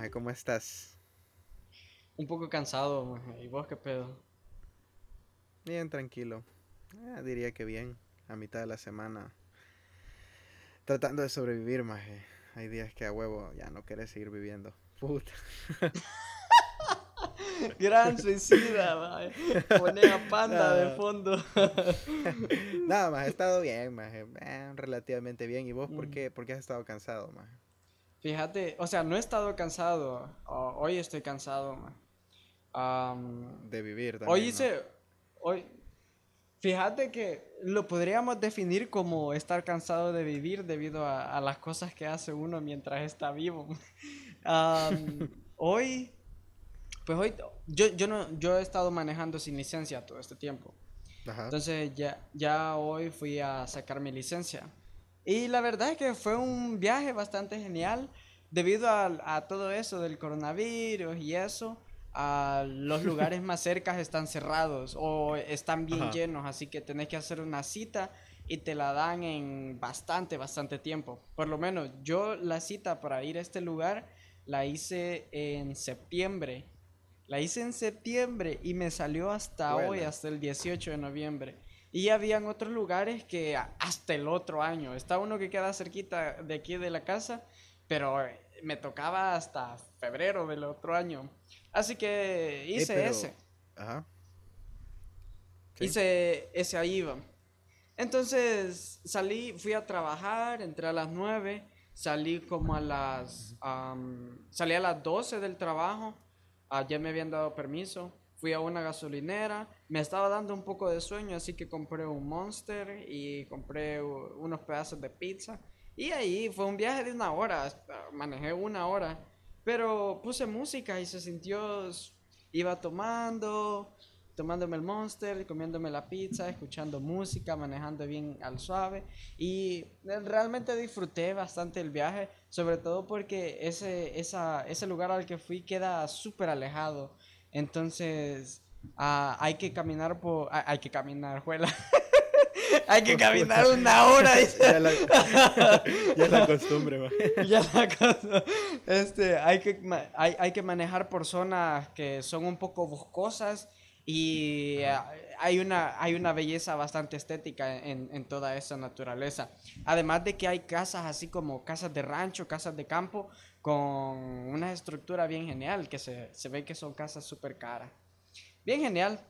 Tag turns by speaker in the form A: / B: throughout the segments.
A: maje? ¿Cómo estás?
B: Un poco cansado, maje. ¿Y vos qué pedo?
A: Bien, tranquilo. Eh, diría que bien. A mitad de la semana. Tratando de sobrevivir, maje. Hay días que a huevo ya no quieres seguir viviendo. Puta.
B: Gran suicida, maje. Pone a panda de fondo.
A: Nada, más he estado bien, maje. Eh, relativamente bien. ¿Y vos por
B: Mm.
A: qué, por qué has estado cansado, maje?
B: Fíjate, o sea, no he estado cansado. hoy estoy cansado. Am,
A: De vivir también.
B: hoy
A: ¿no?
B: hice. Hoy. Fíjate que lo podríamos definir como estar cansado de vivir debido a, a las cosas que hace uno mientras está vivo. Hoy, pues hoy, yo, yo, no, yo he estado manejando sin licencia todo este tiempo.
A: Ajá.
B: Entonces ya, ya hoy fui a sacar mi licencia. Y la verdad es que fue un viaje bastante genial debido a, a todo eso del coronavirus y eso. a los lugares más cercas están cerrados o están bien
A: Ajá.
B: llenos, así que tenés que hacer una cita y te la dan en bastante, bastante tiempo. Por lo menos yo la cita para ir a este lugar la hice en septiembre. La hice en septiembre y me salió hasta hoy, hasta el 18 de noviembre. Y habían otros lugares que hasta el otro año. Está uno que queda cerquita de aquí de la casa, pero eh, me tocaba hasta febrero del otro año. Así que
A: Eh,
B: hice
A: pero-
B: ese.
A: Ajá. Sí.
B: Hice ese ahí iba. Entonces salí, fui a trabajar, entré a las 9, salí como a las... am, salí a las 12 del trabajo, ayer me habían dado permiso, fui a una gasolinera, me estaba dando un poco de sueño, así que compré un Monster y compré unos pedazos de pizza. Y ahí fue un viaje de una hora, manejé una hora, pero puse música y se sintió, iba tomando, tomándome el monster, comiéndome la pizza, escuchando música, manejando bien al suave y eh, realmente disfruté bastante el viaje, sobre todo porque ese, esa, ese lugar al que fui queda súper alejado, entonces ah, hay que caminar por, ah, hay que caminar, juela. hay que caminar una hora. dice.
A: ya, la, ya es la costumbre.
B: Ya la cosa. Este, hay que, hay, hay que manejar por zonas que son un poco boscosas y eh, hay una, hay una belleza bastante estética en, en toda esa naturaleza. Además de que hay casas así como casas de rancho, casas de campo, con una estructura bien genial, que se, se ve que son casas súper caras. Bien genial.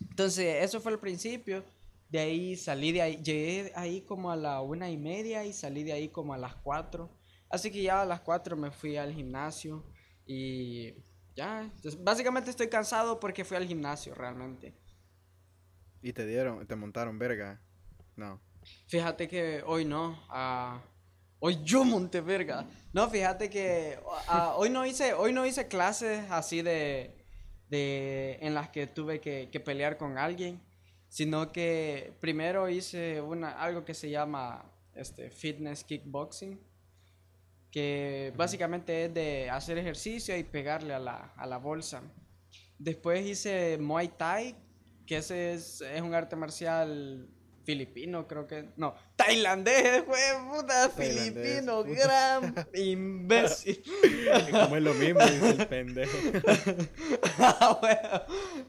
B: Entonces, eso fue el principio. De ahí salí de ahí, llegué ahí como a la una y media y salí de ahí como a las cuatro. Así que ya a las cuatro me fui al gimnasio y ya. Entonces, básicamente estoy cansado porque fui al gimnasio realmente.
A: Y te dieron, te montaron verga. No.
B: Fíjate que hoy no. ah, hoy yo monté verga. No, fíjate que ah, hoy no hice, hoy no hice clases así de, de en las que tuve que, que pelear con alguien, sino que primero hice una algo que se llama este fitness kickboxing, que básicamente es de hacer ejercicio y pegarle a la, a la bolsa. Después hice Muay Thai, que ese es, es un arte marcial filipino, creo que. No, tailandés, fue puta, filipino,
A: puta.
B: gran imbécil.
A: Como es lo mismo, dice el pendejo.
B: Ah, bueno,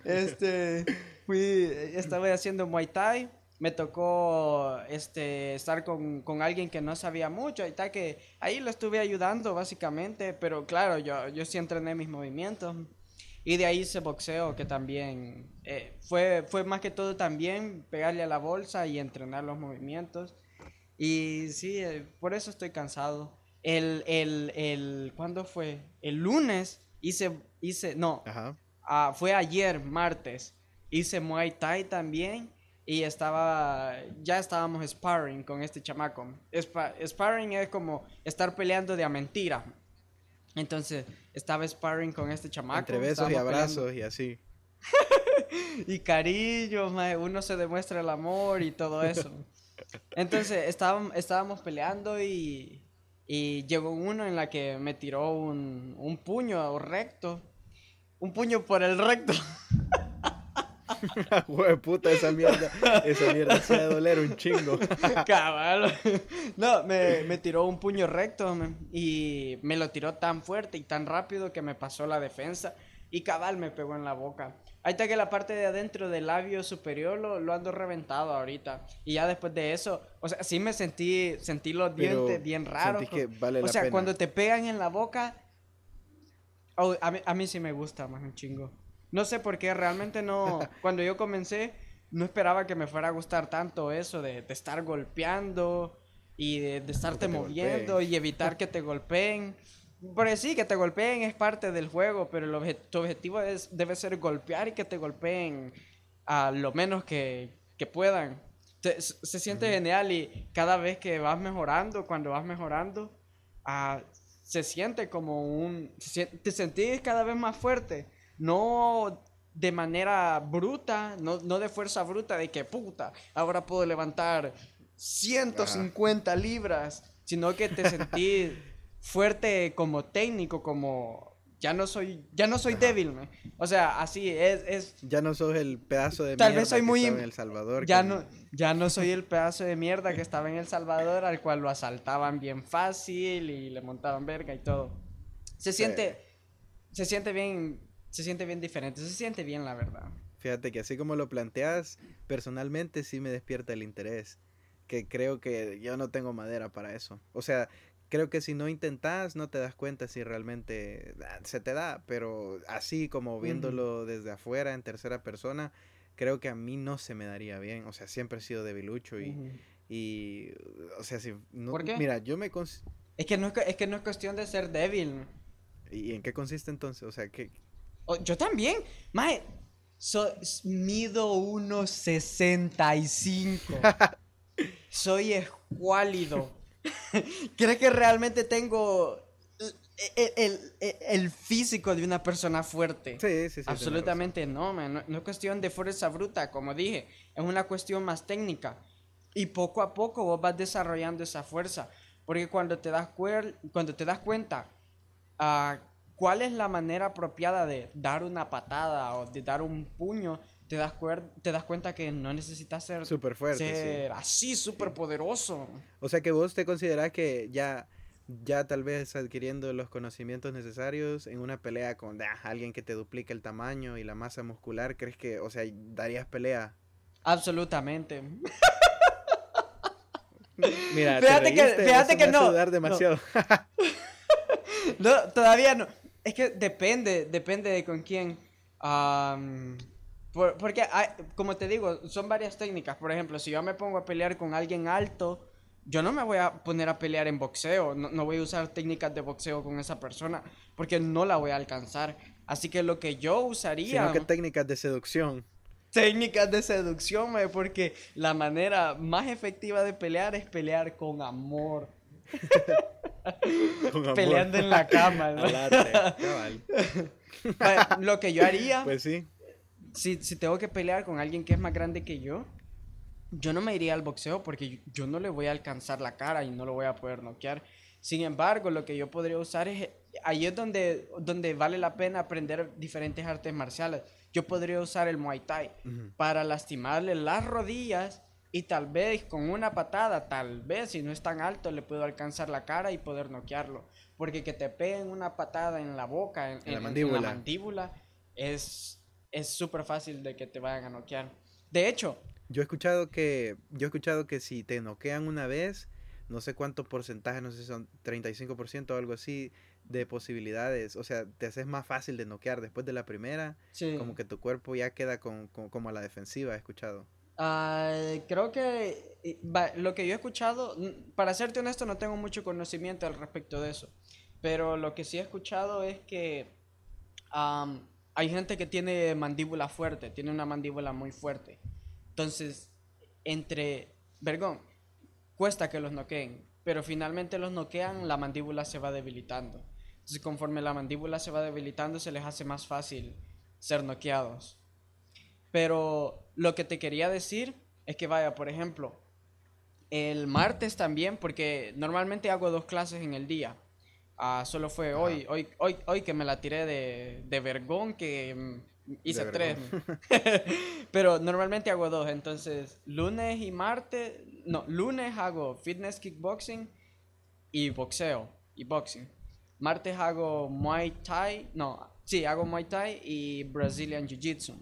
B: este, fui, estaba haciendo Muay Thai, me tocó este, estar con, con alguien que no sabía mucho y tal, que ahí lo estuve ayudando básicamente, pero claro, yo, yo sí entrené mis movimientos. Y de ahí hice boxeo, que también eh, fue, fue más que todo también pegarle a la bolsa y entrenar los movimientos. Y sí, eh, por eso estoy cansado. El, el, el, ¿cuándo fue? El lunes hice, hice, no,
A: Ajá.
B: ah, fue ayer, martes. Hice Muay Thai también y estaba, ya estábamos sparring con este chamaco. Spa- sparring es como estar peleando de a mentira. Entonces, estaba sparring con este chamaco.
A: Entre besos y
B: estábamos peleando.
A: abrazos y así.
B: Y cariño, mae, uno se demuestra el amor y todo eso. Entonces estábamos, estábamos peleando y, y llegó uno en la que me tiró un, un puño recto. Un puño por el recto.
A: Güey, puta, esa mierda, esa mierda se va a doler un chingo.
B: Cabal. No, me, me tiró un puño recto man, y me lo tiró tan fuerte y tan rápido que me pasó la defensa y cabal me pegó en la boca. Ahí está que la parte de adentro del labio superior lo, lo ando reventado ahorita. Y ya después de eso, o sea, sí me sentí, sentí los
A: Pero
B: dientes bien raros.
A: sentí que vale
B: o
A: la
B: sea,
A: pena.
B: cuando te pegan en la boca, oh, a, mí, a mí sí me gusta más un chingo. No sé por qué, realmente no. cuando yo comencé, no esperaba que me fuera a gustar tanto eso de, de estar golpeando y de, de estarte
A: te
B: moviendo
A: golpeen.
B: y evitar que te golpeen. Porque sí, que te golpeen es parte del juego, pero el obje- tu objetivo es, debe ser golpear y que te golpeen a lo menos que, que puedan. Se se siente genial y cada vez que vas mejorando, cuando vas mejorando, ah, se siente como un... se te sentís cada vez más fuerte. No de manera bruta, no, no de fuerza bruta, de que puta, ahora puedo levantar 150 libras, sino que te sentís fuerte como técnico, como ya no soy, ya no soy débil, me. o sea, así es, es,
A: Ya no sos el pedazo de
B: Tal
A: mierda
B: vez soy
A: que
B: muy
A: estaba en El Salvador.
B: ya
A: que-
B: no, ya no soy el pedazo de mierda que estaba en El Salvador, al cual lo asaltaban bien fácil y le montaban verga y todo. Se siente, se siente bien, se siente bien diferente, se siente bien la verdad.
A: Fíjate que así como lo planteas, personalmente sí me despierta el interés. Que creo que yo no tengo madera para eso. O sea, creo que si no intentas, no te das cuenta si realmente ah, se te da. Pero así como viéndolo desde afuera, en tercera persona, creo que a mí no se me daría bien. O sea, siempre he sido debilucho y,
B: Ujú.
A: y o sea, si... No,
B: ¿Por qué?
A: Mira, yo me...
B: Es que no es, es que no es cuestión de ser débil.
A: ¿Y en qué consiste entonces? O sea, que...
B: O- yo también. Mae, so- mido 1.65. Soy escuálido. ¿Crees que realmente tengo el, el- el- el físico de una persona fuerte?
A: Sí, sí, sí.
B: Absolutamente no, man. No, no es cuestión de fuerza bruta, como dije. Es una cuestión más técnica. Y poco a poco vos vas desarrollando esa fuerza. Porque cuando te das, cuer- cuando te das cuenta ah, cuál es la manera apropiada de dar una patada o de dar un puño, te das, cuer- te das cuenta que no necesitas ser.
A: Súper fuerte, sí.
B: ser así, súper poderoso.
A: O sea que vos te considerás que ya, ya tal vez adquiriendo los conocimientos necesarios en una pelea con ah, alguien que te duplique el tamaño y la masa muscular, ¿crees que, o sea, darías pelea?
B: Absolutamente.
A: Mira, te
B: Fíjate que- fíjate que no.
A: demasiado.
B: No, todavía no. Es que depende, depende de con quién. Am, por- porque, hay- como te digo, son varias técnicas. Por ejemplo, si yo me pongo a pelear con alguien alto, yo no me voy a poner a pelear en boxeo. No, no voy a usar técnicas de boxeo con esa persona porque no la voy a alcanzar. Así que lo que yo usaría...
A: Sino que técnicas de seducción.
B: técnicas de seducción, mae, porque la manera más efectiva de pelear es pelear con amor. Peleando en la cama, Lo que yo haría...
A: Pues sí.
B: si, si tengo que pelear con alguien que es más grande que yo, yo no me iría al boxeo porque yo, no le voy a alcanzar la cara y no lo voy a poder noquear. Sin embargo, lo que yo podría usar es, ahí es donde, donde vale la pena aprender diferentes artes marciales. Yo podría usar el Muay Thai para lastimarle las rodillas y tal vez con una patada, tal vez si no es tan alto, le puedo alcanzar la cara y poder noquearlo. Porque que te peguen una patada en la boca, en,
A: En la mandíbula.
B: en la mandíbula, es es súper fácil de que te vayan a noquear. De hecho,
A: Yo he escuchado que, yo he escuchado que si te noquean una vez, no sé cuánto porcentaje, no sé si son 35% o algo así de posibilidades, o sea, te haces más fácil de noquear después de la primera,
B: sí.
A: como que tu cuerpo ya queda con, con- como a la defensiva, he escuchado.
B: Ah, creo que lo que yo he escuchado, para serte honesto, no tengo mucho conocimiento al respecto de eso. Pero lo que sí he escuchado es que am, hay gente que tiene mandíbula fuerte, tiene una mandíbula muy fuerte. Entonces, entre, vergón, cuesta que los noqueen, pero finalmente los noquean, la mandíbula se va debilitando. Entonces, conforme la mandíbula se va debilitando, se les hace más fácil ser noqueados. Pero lo que te quería decir es que vaya, por ejemplo, el martes también, porque normalmente hago dos clases en el día. Ah, solo fue hoy, hoy, hoy, hoy que me la tiré de, de vergón, que mm, hice
A: De
B: tres. Pero normalmente hago dos. Entonces, lunes y martes. No, lunes hago fitness kickboxing y boxeo y boxing. Martes hago Muay Thai. No, sí, hago Muay Thai y Brazilian Jiu Jitsu.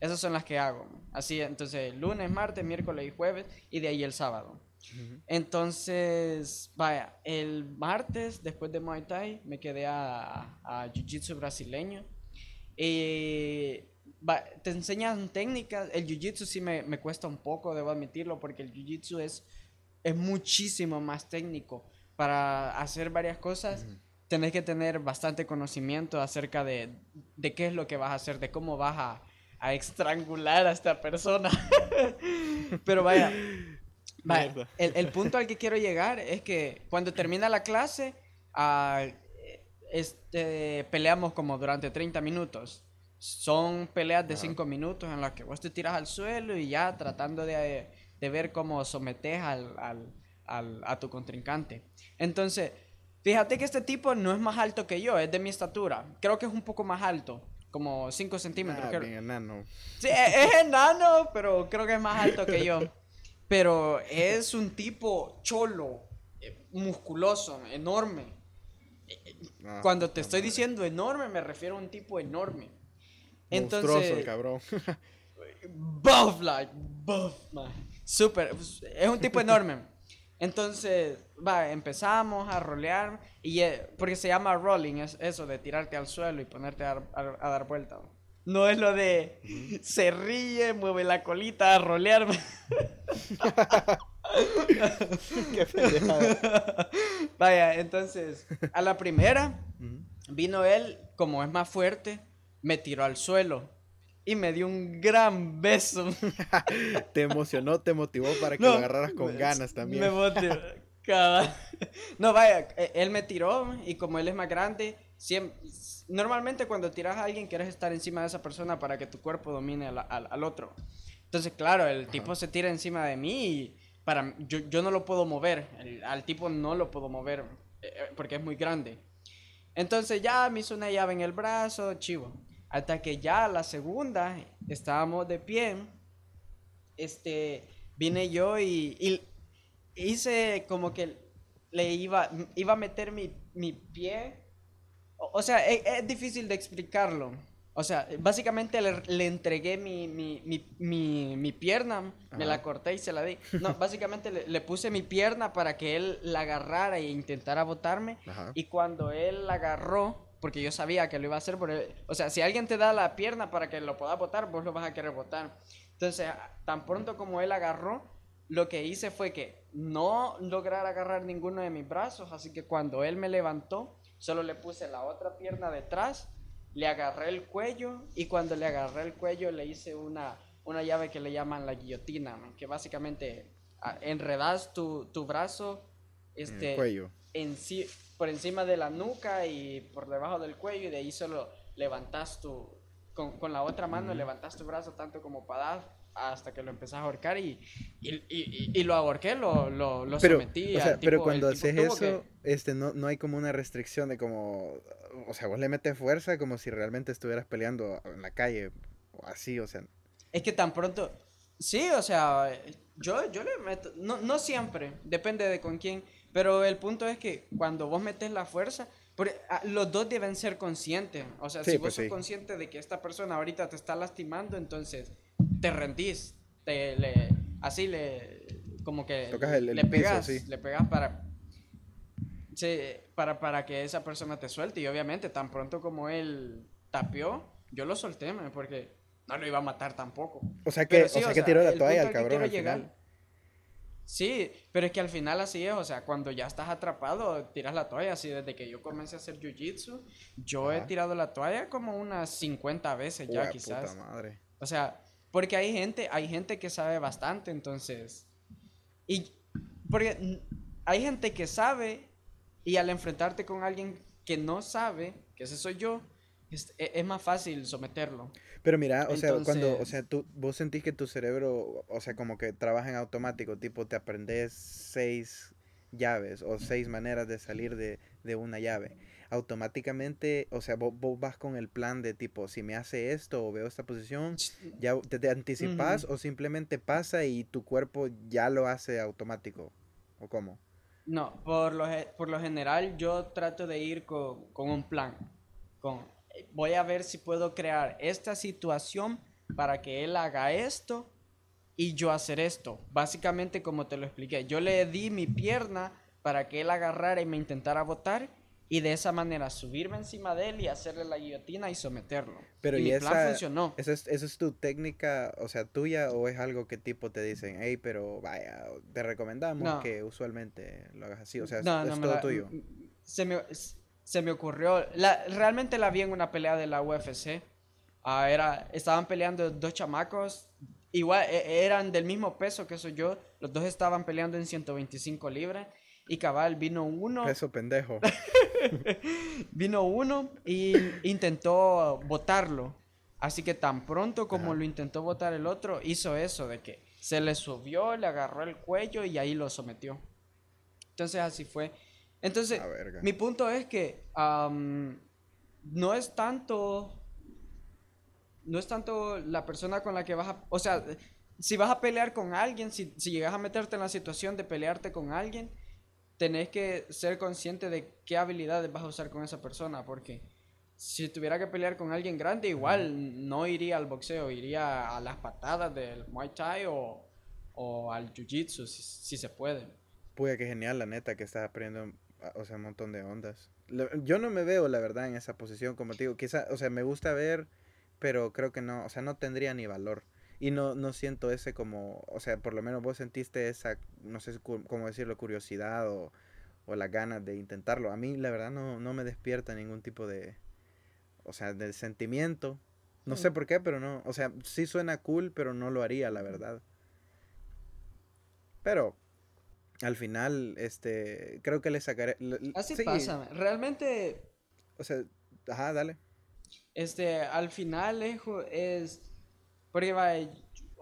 B: Esas son las que hago. Así, entonces, lunes, martes, miércoles y jueves. Y de ahí el sábado. Entonces, vaya, el martes, después de Muay Thai, me quedé a, a Jiu Jitsu brasileño. Y va- te enseñan técnicas. El Jiu Jitsu sí me, me cuesta un poco, debo admitirlo, porque el Jiu Jitsu es, es muchísimo más técnico. Para hacer varias cosas, tenés que tener bastante conocimiento acerca de, de qué es lo que vas a hacer, de cómo vas a, a estrangular a esta persona. Pero vaya, el, el punto al que quiero llegar es que cuando termina la clase, ah, este, peleamos como durante 30 minutos. Son peleas de
A: Ajá.
B: 5 minutos en las que vos te tiras al suelo y ya tratando de, de ver cómo sometes al, al- al- a tu contrincante. Entonces, fíjate que este tipo no es más alto que yo, es de mi estatura. Creo que es un poco más alto, como 5 centímetros.
A: Ah,
B: creo.
A: bien enano.
B: Sí, e- es enano, pero creo que es más alto que yo. Pero es un tipo cholo, eh, musculoso, enorme.
A: Ah,
B: Cuando te estoy
A: madre.
B: diciendo enorme, me refiero a un tipo enorme.
A: Monstruoso el
B: Entonces,
A: cabrón.
B: buff, like, buff, man. Pues, es un tipo enorme. Entonces, va, empezamos a rolear, y, porque se llama rolling, es eso de tirarte al suelo y ponerte a, dar- a- a dar vuelta. No es lo de se ríe, mueve la colita a rolear.
A: Qué pendejada.
B: Vaya, entonces, a la primera vino él, como es más fuerte, me tiró al suelo y me dio un gran beso.
A: Te emocionó, te motivó para que
B: No,
A: lo agarraras con
B: me-
A: ganas también.
B: Me motivó. Cabal. No, vaya, e- él me tiró y como él es más grande, siem- normalmente cuando tiras a alguien quieres estar encima de esa persona para que tu cuerpo domine al, al- al otro. Entonces, claro, el tipo se tira encima de mí y para, yo, yo no lo puedo mover. el- al tipo no lo puedo mover eh, eh, porque es muy grande. Entonces ya me hizo una llave en el brazo, chivo. Hasta que ya la segunda estábamos de pie este, vine yo y, y hice como que le iba, iba a meter mi, mi pie. O, o sea, e- es, difícil de explicarlo. O sea, básicamente le, le entregué mi, mi, mi, mi, pierna, me la
A: Ajá.
B: corté y se la di. No, básicamente le, le puse mi pierna para que él la agarrara e intentara botarme.
A: Ajá.
B: Y cuando él la agarró, porque yo sabía que lo iba a hacer, porque, o sea, si alguien te da la pierna para que lo pueda botar, vos lo vas a querer botar. Entonces, tan pronto como él agarró, lo que hice fue que no lograr agarrar ninguno de mis brazos, así que cuando él me levantó, solo le puse la otra pierna detrás, le agarré el cuello y cuando le agarré el cuello le hice una, una llave que le llaman la guillotina, que básicamente ah, enredas tu, tu brazo
A: En
B: este,
A: el cuello.
B: enci- por encima de la nuca y por debajo del cuello y de ahí solo levantas tu, con, con la otra mano levantas tu brazo tanto como para dar hasta que lo empezás a ahorcar y, y, y- lo ahorqué, lo, lo, lo
A: Pero,
B: sometí.
A: o pero cuando haces eso,
B: que-
A: este, no, no hay como una restricción de como, o sea, vos le metes fuerza como si realmente estuvieras peleando en la calle o así, o sea,
B: Es que tan pronto. Sí, o sea, yo, yo le meto. No, no siempre, depende de con quién. Pero el punto es que cuando vos metes la fuerza, ah, los dos deben ser conscientes. O sea,
A: Sí,
B: si vos
A: pues
B: sos
A: sí.
B: consciente de que esta persona ahorita te está lastimando, entonces te rendís. Te, le, así le. Como que.
A: Tocas el- el
B: le
A: piso,
B: pegas.
A: sí.
B: Le pegas para. Sí, para, para que esa persona te suelte. Y obviamente, tan pronto como él tapió, yo lo solté, man, porque no lo iba a matar tampoco.
A: o sea que,
B: Pero
A: o
B: sí,
A: sea que tiró la toalla al cabrón al
B: llegar-
A: final.
B: Sí, pero es que al final así es, o sea, cuando ya estás atrapado, tiras la toalla, así desde que yo comencé a hacer jiu-jitsu, yo he
A: Ajá.
B: tirado la toalla como unas 50 veces ya quizás.
A: puta madre.
B: O sea, porque hay gente, hay gente que sabe bastante, entonces. Y porque hay gente que sabe y al enfrentarte con alguien que no sabe, que ese soy yo, es, e- es más fácil someterlo.
A: Pero mira, o sea, cuando, o
B: Entonces-
A: sea, tú, vos sentís que tu cerebro, o sea, como que trabaja en automático, tipo, te aprendes seis llaves o seis maneras de salir de, de una llave. Automáticamente, o sea, vos, vas con el plan de tipo, si me hace esto o veo esta posición, ya te, te anticipas o simplemente pasa y tu cuerpo ya lo hace automático, ¿o cómo?
B: No, por lo, por lo general yo trato de ir con, con un plan, con, voy a ver si puedo crear esta situación para que él haga esto y yo hacer esto. Básicamente como te lo expliqué, yo le di mi pierna para que él agarrara y me intentara botar y de esa manera subirme encima de él y hacerle la guillotina y someterlo.
A: Pero y, mi esa, plan funcionó. ¿esa es, es, tu técnica, o sea, tuya o es algo que tipo te dicen, hey, pero vaya, te recomendamos que usualmente lo hagas así? O sea, es, todo tuyo.
B: Se me, se me ocurrió, la, realmente la vi en una pelea de la UFC. Ah, era, estaban peleando dos chamacos, igual e, eran del mismo peso que soy yo, los dos estaban peleando en 125 libras y cabal vino uno.
A: Peso pendejo.
B: vino uno y intentó botarlo. Así que tan pronto como lo intentó botar el otro, hizo eso de que se le subió, le agarró el cuello y ahí lo sometió. Entonces así fue. Entonces, mi punto es que no es tanto no es tanto la persona con la que vas a, o sea, si vas a pelear con alguien, si, si llegas a meterte en la situación de pelearte con alguien, tenés que ser consciente de qué habilidades vas a usar con esa persona, porque si tuviera que pelear con alguien grande, igual no iría al boxeo, iría a las patadas del Muay Thai o, o al Jiu-Jitsu, si, se puede.
A: Puya, qué genial, la neta, que estás aprendiendo, o sea, un montón de ondas. Yo no me veo, la verdad, en esa posición, como te digo, quizá, o sea, me gusta ver, pero creo que no, o sea, no tendría ni valor y no, no siento ese como, o sea, por lo menos vos sentiste esa, no sé cómo decirlo, curiosidad o, o las ganas de intentarlo. A mí la verdad no, no me despierta ningún tipo de, o sea, de sentimiento. No sé por qué, pero no, o sea, sí suena cool, pero no lo haría, la verdad. Pero al final, este, creo que le sacaré.
B: Así pasa, realmente.
A: O sea, ajá, dale.
B: Este, al final es porque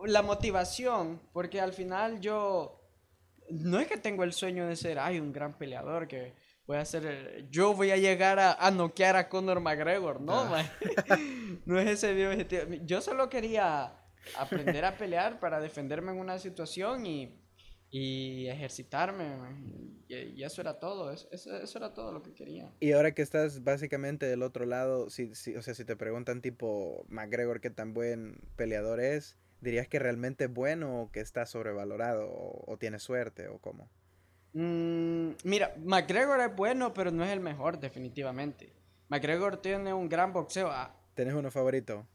B: la motivación, porque al final yo no es que tengo el sueño de ser, ay, un gran peleador que voy a ser, yo voy a llegar a, a noquear a Conor McGregor, no, ah. no es ese mi objetivo. Yo solo quería aprender a pelear para defenderme en una situación y, y ejercitarme, y, eso era todo, eso, eso, era todo lo que quería.
A: Y ahora que estás básicamente del otro lado, si, si, o sea, si te preguntan tipo McGregor qué tan buen peleador es, ¿dirías que realmente es bueno o que está sobrevalorado o, tiene suerte o cómo?
B: Mm, mira, McGregor es bueno, pero no es el mejor definitivamente. McGregor tiene un gran boxeo. Ah.
A: ¿Tienes uno favorito?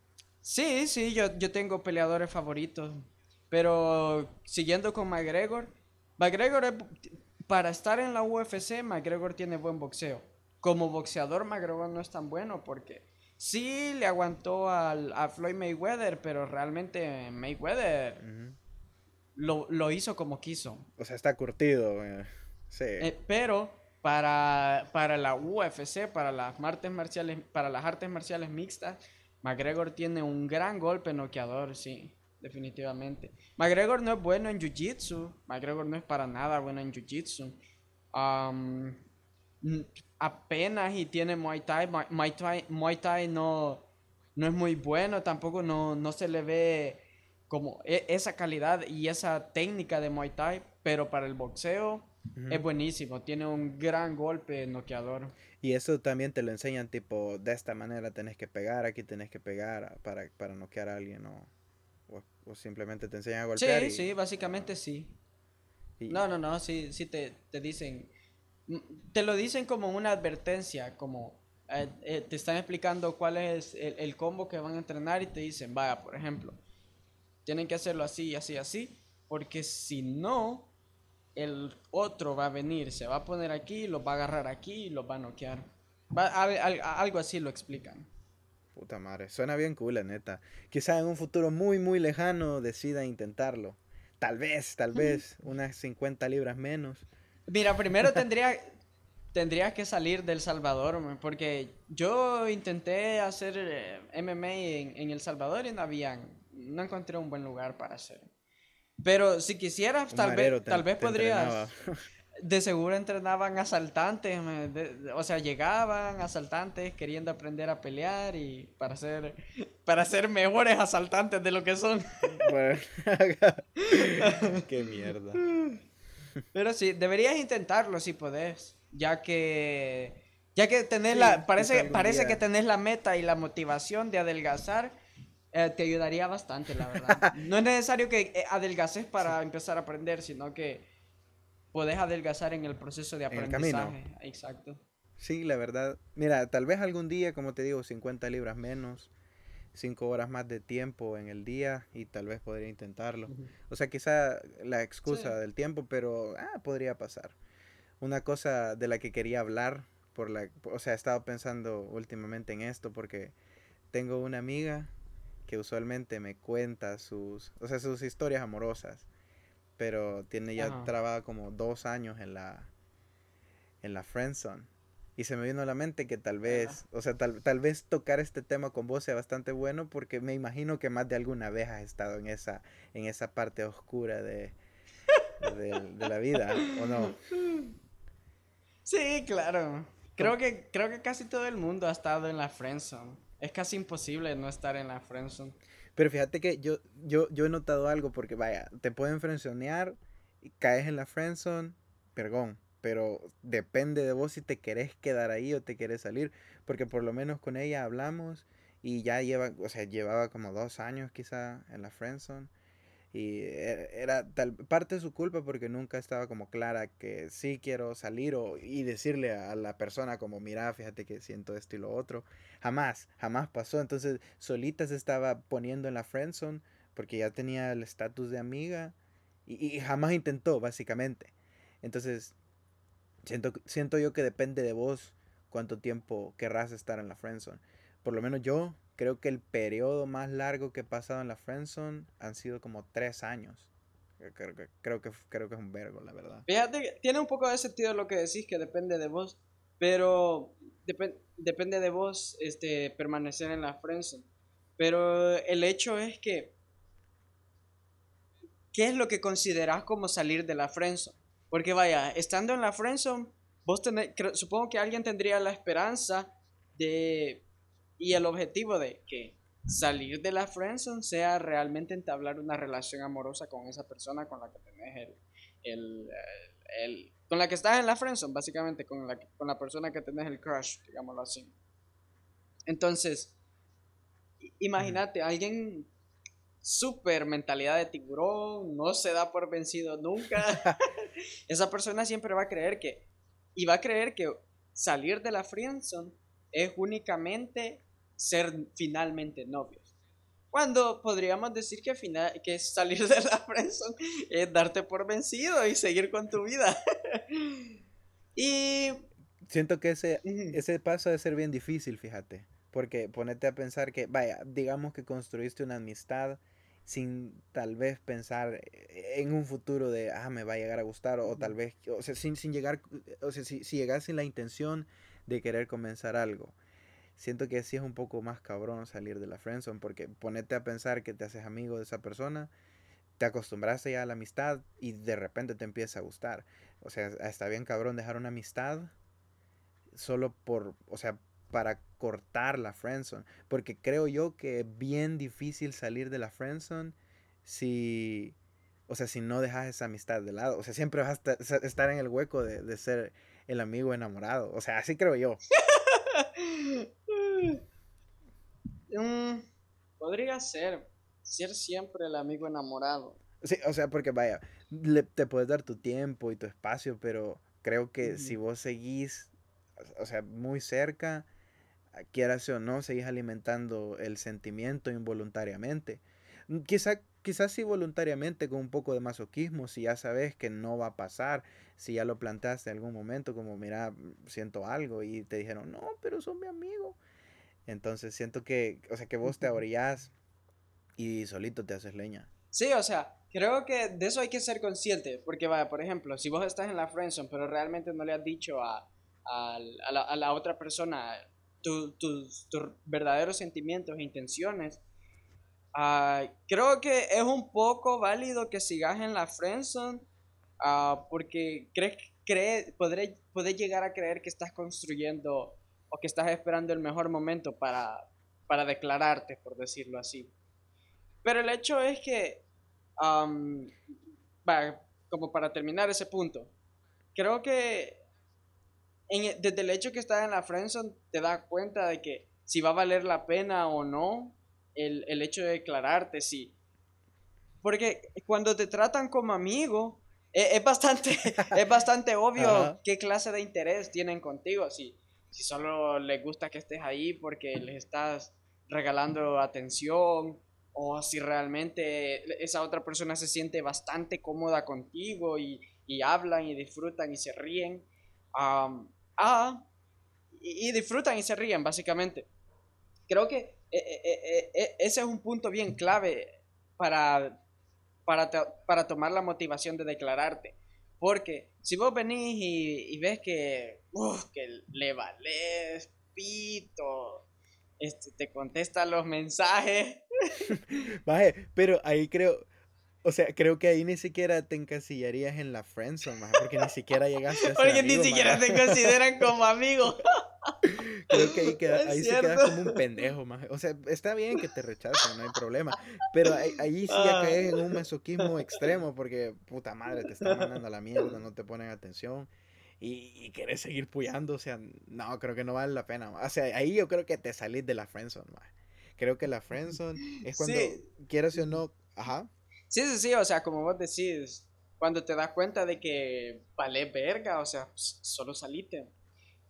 B: Sí, sí, yo, yo tengo peleadores favoritos. Pero siguiendo con McGregor, McGregor para estar en la UFC, McGregor tiene buen boxeo. Como boxeador, McGregor no es tan bueno porque sí le aguantó al, a Floyd Mayweather, pero realmente Mayweather lo, hizo como quiso.
A: O sea, está curtido. Eh, sí.
B: Eh, pero para, para la UFC, para las, artes marciales, para las artes marciales mixtas, McGregor tiene un gran golpe noqueador, sí definitivamente. McGregor no es bueno en Jiu-Jitsu. McGregor no es para nada bueno en Jiu-Jitsu. apenas y tiene Muay Thai. Muay Thai, no, no es muy bueno. Tampoco no, no se le ve como e, esa calidad y esa técnica de Muay Thai. Pero para el boxeo es buenísimo. Tiene un gran golpe noqueador.
A: Y eso también te lo enseñan tipo, de esta manera tenés que pegar, aquí tenés que pegar para, para noquear a alguien o, simplemente te enseñan a golpear.
B: Sí, sí, básicamente sí. No, no, no, sí, sí te, dicen, mm, te lo dicen como una advertencia, como eh, eh, te están explicando cuál es el, combo que van a entrenar y te dicen, vaya, por ejemplo, tienen que hacerlo así, así, así, porque si no, el otro va a venir, se va a poner aquí, lo va a agarrar aquí y lo va a noquear. algo así lo explican.
A: Puta madre, suena bien cool, la neta. Quizá en un futuro muy, muy lejano decida intentarlo. Tal vez, tal vez, unas 50 libras menos.
B: Mira, primero tendría, tendría que salir del Salvador, porque yo intenté hacer eh, MMA en, El Salvador y no habían, no encontré un buen lugar para hacer. Pero si quisieras, tal vez, tal vez podrías... de seguro entrenaban asaltantes, o sea, llegaban asaltantes queriendo aprender a pelear y para ser, para ser mejores asaltantes de lo que son.
A: Qué mierda.
B: Pero sí, deberías intentarlo si podés, ya que ya que tenés la parece parece que tenés la meta y la motivación de adelgazar. Eh, te ayudaría bastante, la verdad. No es necesario que eh, adelgaces para empezar a aprender, sino que podés adelgazar en el proceso de aprendizaje. Exacto.
A: Sí, la verdad. Mira, tal vez algún día, como te digo, 50 libras menos, 5 horas más de tiempo en el día y tal vez podría intentarlo. O sea, quizá la excusa del tiempo, pero ah, podría pasar. Una cosa de la que quería hablar, por la, o sea, he estado pensando últimamente en esto porque tengo una amiga que usualmente me cuenta sus, o sea, sus historias amorosas pero tiene ya trabado como dos años en la en la friendzone y se me vino a la mente que tal vez, o sea, tal, tal vez tocar este tema con vos sea bastante bueno porque me imagino que más de alguna vez has estado en esa en esa parte oscura de, de, la vida, ¿o no?
B: Sí, claro. Creo que, creo que casi todo el mundo ha estado en la friendzone. Es casi imposible no estar en la friendzone.
A: Pero fíjate que yo, yo, yo he notado algo porque, vaya, te pueden frenzonear, caes en la friendzone, perdón, pero depende de vos si te querés quedar ahí o te querés salir, porque por lo menos con ella hablamos y ya lleva, o sea, llevaba como dos años quizá en la friendzone y e, era tal parte de su culpa porque nunca estaba como clara que sí quiero salir o, y decirle a la persona como mira fíjate que siento esto y lo otro jamás jamás pasó. Entonces solita se estaba poniendo en la friendzone porque ya tenía el estatus de amiga y, jamás intentó básicamente. Entonces siento siento yo que depende de vos cuánto tiempo querrás estar en la friendzone por lo menos yo creo que el periodo más largo que he pasado en la friendzone han sido como tres años. Creo que, creo que, creo que es un vergo, la verdad.
B: Fíjate, tiene un poco de sentido lo que decís, que depende de vos, pero depende de vos este, permanecer en la friendzone. Pero el hecho es que, ¿qué es lo que considerás como salir de la friendzone? Porque vaya, estando en la friendzone, vos tenés, supongo que alguien tendría la esperanza de y el objetivo de que salir de la friendzone sea realmente entablar una relación amorosa con esa persona con la que tenés el, el, con la que estás en la friendzone, básicamente con la, con la persona que tenés el crush, digámoslo así. Entonces, imagínate, alguien super mentalidad de tiburón, no se da por vencido nunca. Esa persona siempre va a creer que, y va a creer que salir de la friendzone es únicamente ser finalmente novios. Cuando podríamos decir que, final, que salir de la friendzone es darte por vencido y seguir con tu vida. y...
A: Siento que ese, ese paso debe ser bien difícil, fíjate. Porque ponete a pensar que, vaya, digamos que construiste una amistad sin tal vez pensar en un futuro de, ah, me va a llegar a gustar, o, tal vez, o sea, sin, sin llegar, o sea, si, si llegas sin la intención de querer comenzar algo siento que sí es un poco más cabrón salir de la friendzone porque ponete a pensar que te haces amigo de esa persona, te acostumbraste ya a la amistad y de repente te empieza a gustar. O sea, está bien cabrón dejar una amistad solo por, o sea, para cortar la friendzone, porque creo yo que es bien difícil salir de la friendzone si o sea, si no dejas esa amistad de lado, o sea, siempre vas a estar en el hueco de, de ser el amigo enamorado, o sea, así creo yo.
B: Mm, podría ser. Ser siempre el amigo enamorado.
A: Sí, o sea, porque vaya, te puedes dar tu tiempo y tu espacio, pero creo que si vos seguís, o sea, muy cerca, quieras o no, seguís alimentando el sentimiento involuntariamente. Mm, quizá, quizás sí voluntariamente con un poco de masoquismo, si ya sabes que no va a pasar, si ya lo planteaste en algún momento, como mira, siento algo y te dijeron, no, pero son mi amigo. Entonces siento que, o sea, que vos te abrillás y solito te haces leña.
B: Sí, o sea, creo que de eso hay que ser consciente, porque vaya, por ejemplo, si vos estás en la friendzone, pero realmente no le has dicho a, a, la, a la, otra persona tus verdaderos sentimientos e intenciones, uh, creo que es un poco válido que sigas en la friendzone, uh, porque crees, cree, podré, podés llegar a creer que estás construyendo o que estás esperando el mejor momento para, para declararte, por decirlo así. Pero el hecho es que, como para terminar ese punto, creo que desde el hecho que estás en la friendzone te das cuenta de que si va a valer la pena o no el, el hecho de declararte, sí. Porque cuando te tratan como amigo, e, es, bastante, es bastante obvio qué clase de interés tienen contigo. Si, si solo les gusta que estés ahí porque les estás regalando atención o si realmente esa otra persona se siente bastante cómoda contigo y, y hablan y disfrutan y se ríen. ah, y, disfrutan y se ríen, básicamente. Creo que e, e, ese es un punto bien clave para para, para tomar la motivación de declararte. Porque si vos venís y, ves que, que le vales pito, este, te contesta los mensajes.
A: Baje, pero ahí creo, o sea, creo que ahí ni siquiera te encasillarías en la friendzone, porque ni siquiera llegaste a ser
B: Porque ni siquiera te consideran como amigo.
A: Creo que ahí, queda, ahí se queda como un pendejo, más. O sea, está bien que te rechacen, no hay problema. Pero ahí, ahí sí ya caes en un masoquismo extremo porque, puta madre, te están mandando a la mierda, no te ponen atención. Y, y querés seguir puyando, o sea, no, creo que no vale la pena. O sea, ahí yo creo que te salís de la friendzone, más. Creo que la friendzone es cuando, quieras o no, ajá.
B: Sí, sí, sí, o sea, como vos decís, cuando te das cuenta de que vale verga, o sea, pues, solo salite.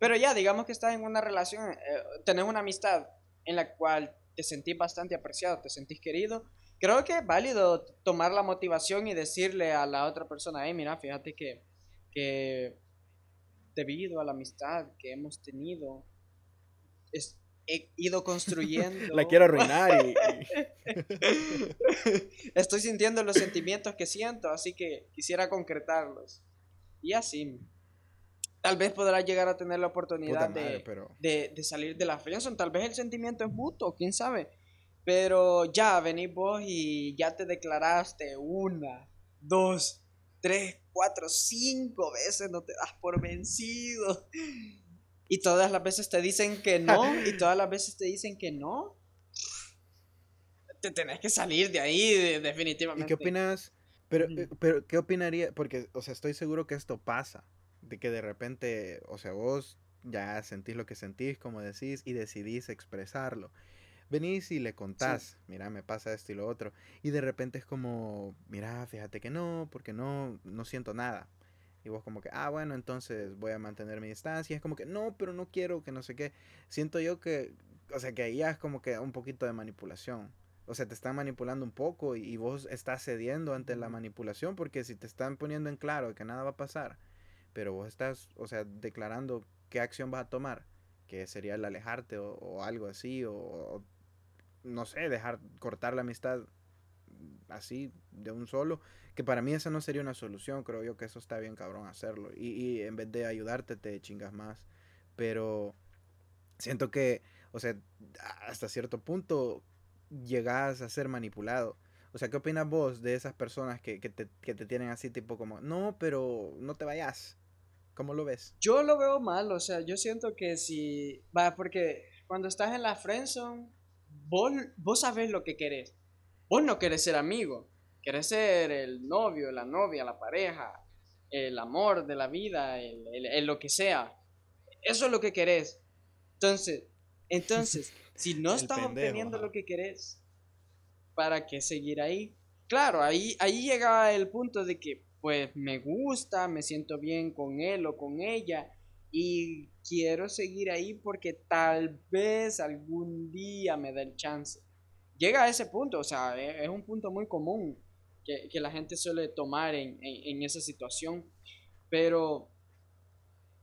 B: Pero ya, digamos que estás en una relación, eh, tenés una amistad en la cual te sentís bastante apreciado, te sentís querido. Creo que es válido tomar la motivación y decirle a la otra persona, hey, mira, fíjate que, que debido a la amistad que hemos tenido, he ido construyendo.
A: la quiero arruinar y...
B: Estoy sintiendo los sentimientos que siento, así que quisiera concretarlos. Y así tal vez podrá llegar a tener la oportunidad de, salir de la friendzone. Tal vez el sentimiento es mutuo, quién sabe. Pero ya, venís vos y ya te declaraste una, dos, tres, cuatro, cinco veces, no te das por vencido. Y todas las veces te dicen que no, y todas las veces te dicen que no. Te tenés que salir de ahí, definitivamente.
A: ¿Y qué opinas? Pero, eh, pero, ¿qué opinaría? Porque, o sea, estoy seguro que esto pasa de que de repente, o sea, vos ya sentís lo que sentís, como decís, y decidís expresarlo. Venís y le contás, mira, me pasa esto y lo otro. Y de repente es como, mira, fíjate que no, porque no, no siento nada. Y vos como que, ah, bueno, entonces voy a mantener mi distancia. Es como que, no, pero no quiero, que no sé qué. Siento yo que, o sea, que ahí ya es como que un poquito de manipulación. O sea, te están manipulando un poco y, y vos estás cediendo ante la manipulación porque si te están poniendo en claro que nada va a pasar, pero vos estás, o sea, declarando qué acción vas a tomar, que sería el alejarte o, algo así, o, no sé, dejar cortar la amistad así de un solo, que para mí esa no sería una solución, creo yo que eso está bien cabrón hacerlo, y, y en vez de ayudarte te chingas más, pero siento que, o sea, hasta cierto punto llegas a ser manipulado. O sea, ¿qué opinas vos de esas personas que, que, te, que te tienen así tipo como, no, pero no te vayas? ¿Cómo lo ves?
B: Yo lo veo mal, o sea, yo siento que si. Va, porque cuando estás en la friendzone, vos, vos sabes lo que querés. Vos no querés ser amigo, querés ser el novio, la novia, la pareja, el amor de la vida, el, lo que sea. Eso es lo que querés. Entonces, entonces, si no estás obteniendo lo que querés, ¿para qué seguir ahí? Claro, ahí, ahí llega el punto de que pues me gusta, me siento bien con él o con ella y quiero seguir ahí porque tal vez algún día me dé el chance. Llega a ese punto, o sea, e, es, un punto muy común que, la gente suele tomar en, esa situación, pero,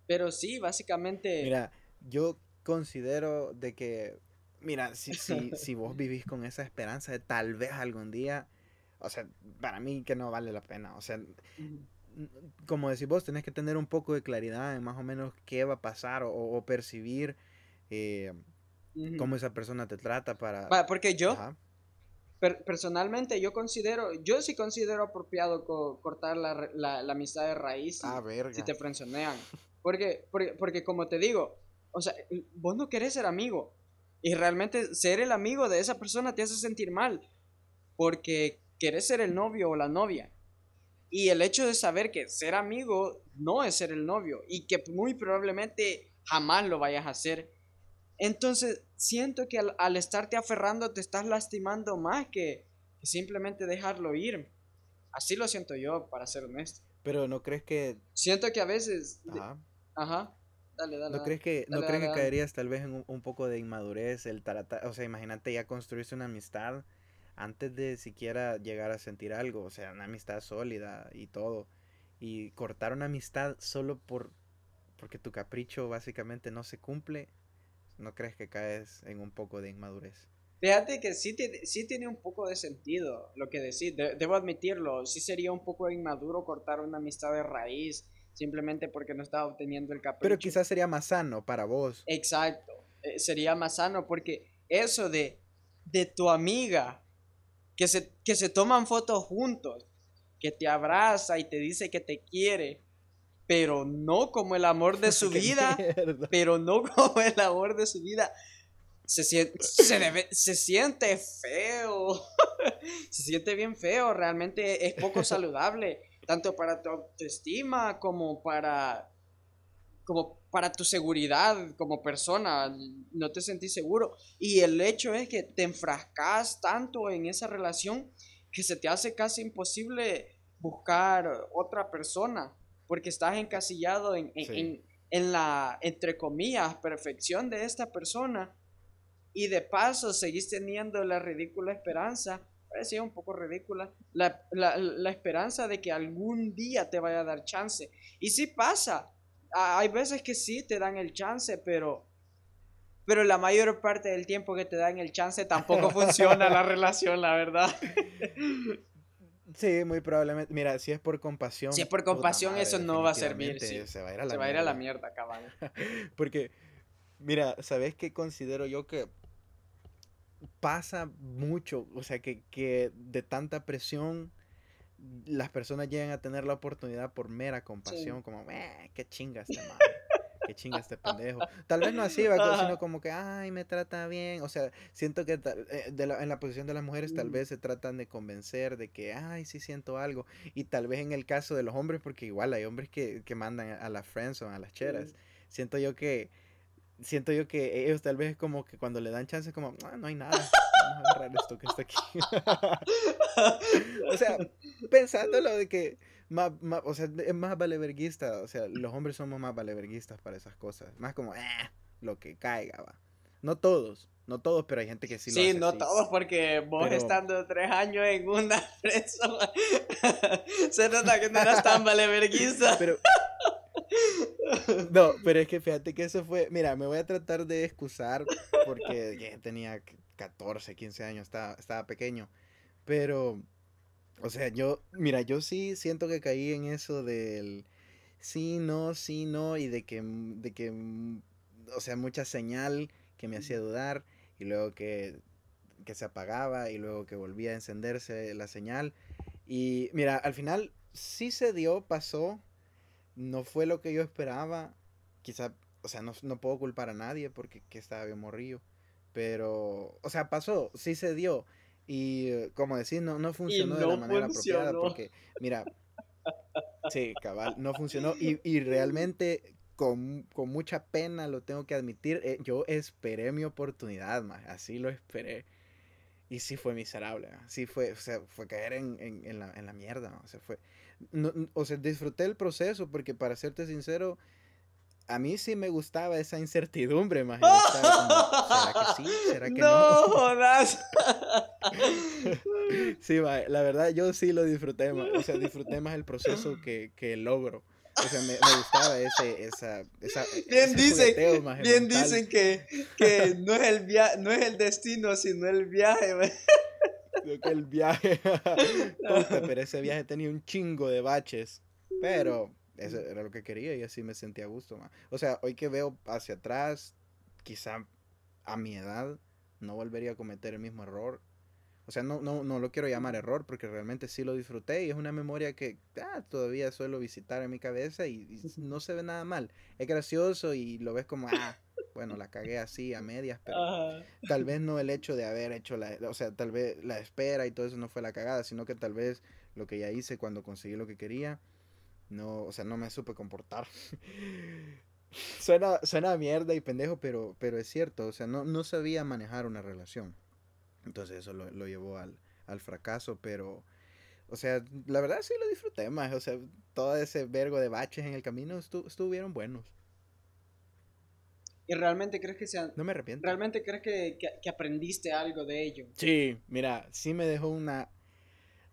B: pero sí, básicamente...
A: Mira, yo considero de que, mira, si, si, si vos vivís con esa esperanza de tal vez algún día o sea, para mí que no vale la pena. O sea, como decís vos, tenés que tener un poco de claridad en más o menos qué va a pasar o, percibir eh, cómo esa persona te trata para...
B: porque yo, personalmente yo considero, yo sí considero apropiado cortar la, la, la, amistad de raíz
A: ah,
B: si te frenzonean. Porque, porque, porque como te digo, o sea, vos no querés ser amigo. Y realmente ser el amigo de esa persona te hace sentir mal. Porque querés ser el novio o la novia. Y el hecho de saber que ser amigo no es ser el novio. Y que muy probablemente jamás lo vayas a hacer. Entonces, siento que al, estarte aferrando te estás lastimando más que, simplemente dejarlo ir. Así lo siento yo, para ser honesto.
A: Pero no crees que...
B: Siento que a veces... Ajá. Dale, dale.
A: ¿No crees que, ¿no crees que caerías tal vez en un, poco de inmadurez? El tratar, o sea, imagínate ya construirse una amistad antes de siquiera llegar a sentir algo. O sea, una amistad sólida y todo. Y cortar una amistad solo por porque tu capricho básicamente no se cumple ¿No crees que caes en un poco de inmadurez?
B: Fíjate que sí, sí tiene un poco de sentido lo que decís, debo admitirlo, sí sería un poco inmaduro cortar una amistad de raíz simplemente porque no estaba obteniendo el capricho.
A: Pero quizás sería más sano para vos.
B: Exacto, eh, sería más sano porque eso de, de tu amiga, que se, que se toman fotos juntos, que te abraza y te dice que te quiere, pero no como el amor de su vida, pero no como el amor de su vida. Se siente, se, siente feo, se siente bien feo, realmente es poco saludable, tanto para tu autoestima como para, como para tu seguridad como persona, no te sentís seguro. Y el hecho es que te enfrascas tanto en esa relación que se te hace casi imposible buscar otra persona porque estás encasillado en, en, la, entre comillas, perfección de esta persona y de paso seguís teniendo la ridícula esperanza, parecía un poco ridícula, la, la, esperanza de que algún día te vaya a dar chance. Y sí pasa, hay veces que sí te dan el chance, pero, pero la mayor parte del tiempo que te dan el chance tampoco funciona la relación, la verdad.
A: Sí, muy probablemente. Mira, si es por compasión.
B: Si es por compasión, eso no va a servir. Se va a ir a la, se va a, ir a la mierda, cabal.
A: Porque, mira, ¿sabes qué considero yo que pasa mucho? O sea, que, que de tanta presión las personas llegan a tener la oportunidad por mera compasión, como, eh, qué chinga esta madre qué chinga este pendejo. Tal vez no así, sino como que, ay, me trata bien. O sea, siento que eh, en la posición de las mujeres tal mm. vez se tratan de convencer de que, ay, sí siento algo. Y tal vez en el caso de los hombres, porque igual hay hombres que, mandan a las friends o a las cheras. Siento yo que siento yo que ellos tal vez como que cuando le dan chance como, ah, no hay nada, vamos a agarrar esto que está aquí. o sea, pensándolo de que más, o sea, es más valeverguista. O sea, los hombres somos más valeverguistas para esas cosas. Más como, eh, lo que caiga, va. No todos, no todos, pero hay gente que sí,
B: lo hace. Sí, no todos, porque vos estando tres años en una presa, se nota que no eras tan valeverguista.
A: Pero, no, pero es que fíjate que eso fue. Mira, me voy a tratar de excusar porque tenía 14, 15 años, estaba, estaba pequeño. Pero o sea, yo, mira, yo sí siento que caí en eso del sí, no, sí, no, y de que, mm, de que, mm, o sea, mucha señal que me hacía dudar, y luego que, que se apagaba, y luego que volvía a encenderse la señal. Y mira, al final sí se dio, pasó, no fue lo que yo esperaba, quizá, o sea, no, no puedo culpar a nadie porque que estaba bien morrillo, pero, o sea, pasó, sí se dio. Y eh, como decís, no, no funcionó de la manera apropiada porque, mira, sí, cabal, no funcionó. Y, y realmente, con, con, mucha pena, lo tengo que admitir, eh, yo esperé mi oportunidad, más, así lo esperé. Y sí fue miserable, sí fue, o sea, fue caer en, en, en, la, en la, mierda, o sea, fue, no, o sea, disfruté el proceso porque para serte sincero, a mí sí me gustaba esa incertidumbre, más. ¿Será que sí? ¿Será que no? No jodas. sí, la verdad yo sí lo disfruté más. O sea, disfruté más el proceso que, que el logro. O sea, me, me gustaba ese, esa, esa,
B: bien dicen, bien dicen que, que no, es el via no es el destino, sino el viaje.
A: Creo que el viaje. pero ese viaje tenía un chingo de baches. Pero eso era lo que quería y así me sentía a gusto. más O sea, hoy que veo hacia atrás, quizá a mi edad no volvería a cometer el mismo error. O sea, no, no, no lo quiero llamar error porque realmente sí lo disfruté y es una memoria que ah, todavía suelo visitar en mi cabeza y, no se ve nada mal. Es gracioso y lo ves como, ah, bueno, la cagué así a medias, pero tal vez no el hecho de haber hecho la, o sea, tal vez la espera y todo eso no fue la cagada, sino que tal vez lo que ya hice cuando conseguí lo que quería, no, o sea, no me supe comportar. suena, suena mierda y pendejo, pero, pero es cierto, o sea, no, no sabía manejar una relación. Entonces eso lo, llevó al, fracaso, pero, o sea, la verdad sí lo disfruté más, o sea, todo ese vergo de baches en el camino estuvieron buenos.
B: ¿Y realmente crees que sean...
A: No me arrepiento.
B: ¿Realmente crees que, que, aprendiste algo de ello?
A: Sí, mira, sí me dejó una...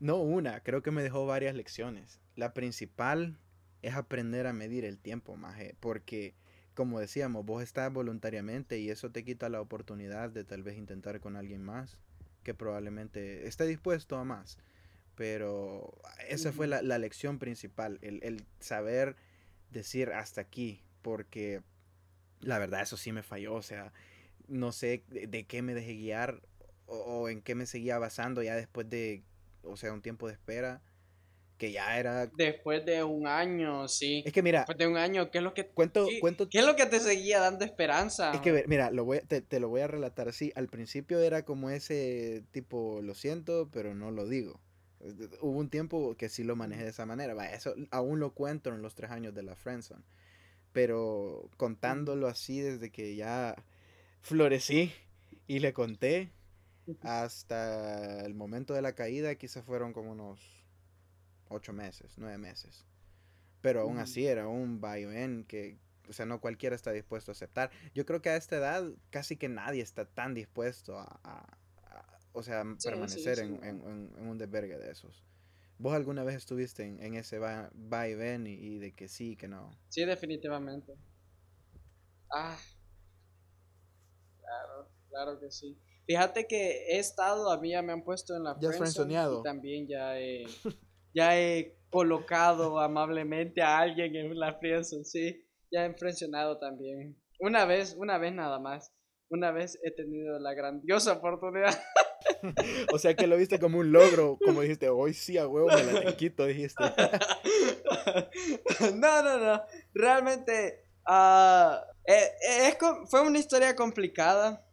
A: No una, creo que me dejó varias lecciones. La principal es aprender a medir el tiempo, maje, porque como decíamos, vos estás voluntariamente y eso te quita la oportunidad de tal vez intentar con alguien más que probablemente esté dispuesto a más. Pero esa fue la, lección principal, el, saber decir hasta aquí, porque la verdad eso sí me falló, o sea, no sé de, qué me dejé guiar o, o, en qué me seguía basando ya después de, o sea, un tiempo de espera que ya era...
B: Después de un año, sí.
A: Es que mira...
B: Después de un año, ¿qué es lo que...
A: Cuento,
B: ¿qué,
A: cuento...
B: ¿Qué es lo que te seguía dando esperanza?
A: Es que, mira, lo voy, te, te, lo voy a relatar así. Al principio era como ese tipo, lo siento, pero no lo digo. Hubo un tiempo que sí lo manejé de esa manera. Va, eso aún lo cuento en los tres años de la Friendzone. Pero contándolo así desde que ya florecí y le conté hasta el momento de la caída, quizás fueron como unos ocho meses, nueve meses. Pero aún así era un vaivén que, o sea, no cualquiera está dispuesto a aceptar. Yo creo que a esta edad casi que nadie está tan dispuesto a, o sea, permanecer En, un desvergue de esos. ¿Vos alguna vez estuviste en, ese va, y ven y, de que sí, que no?
B: Sí, definitivamente. Ah, claro, claro que sí. Fíjate que he estado, a mí ya me han puesto en la
A: ya y
B: también ya he, ya he colocado amablemente a alguien en la friendzone, sí. Ya he impresionado también. Una vez, una vez nada más. Una vez he tenido la grandiosa oportunidad.
A: o sea que lo viste como un logro, como dijiste, hoy sí a huevo me la quito, dijiste.
B: no, no, no. Realmente uh, es, fue una historia complicada.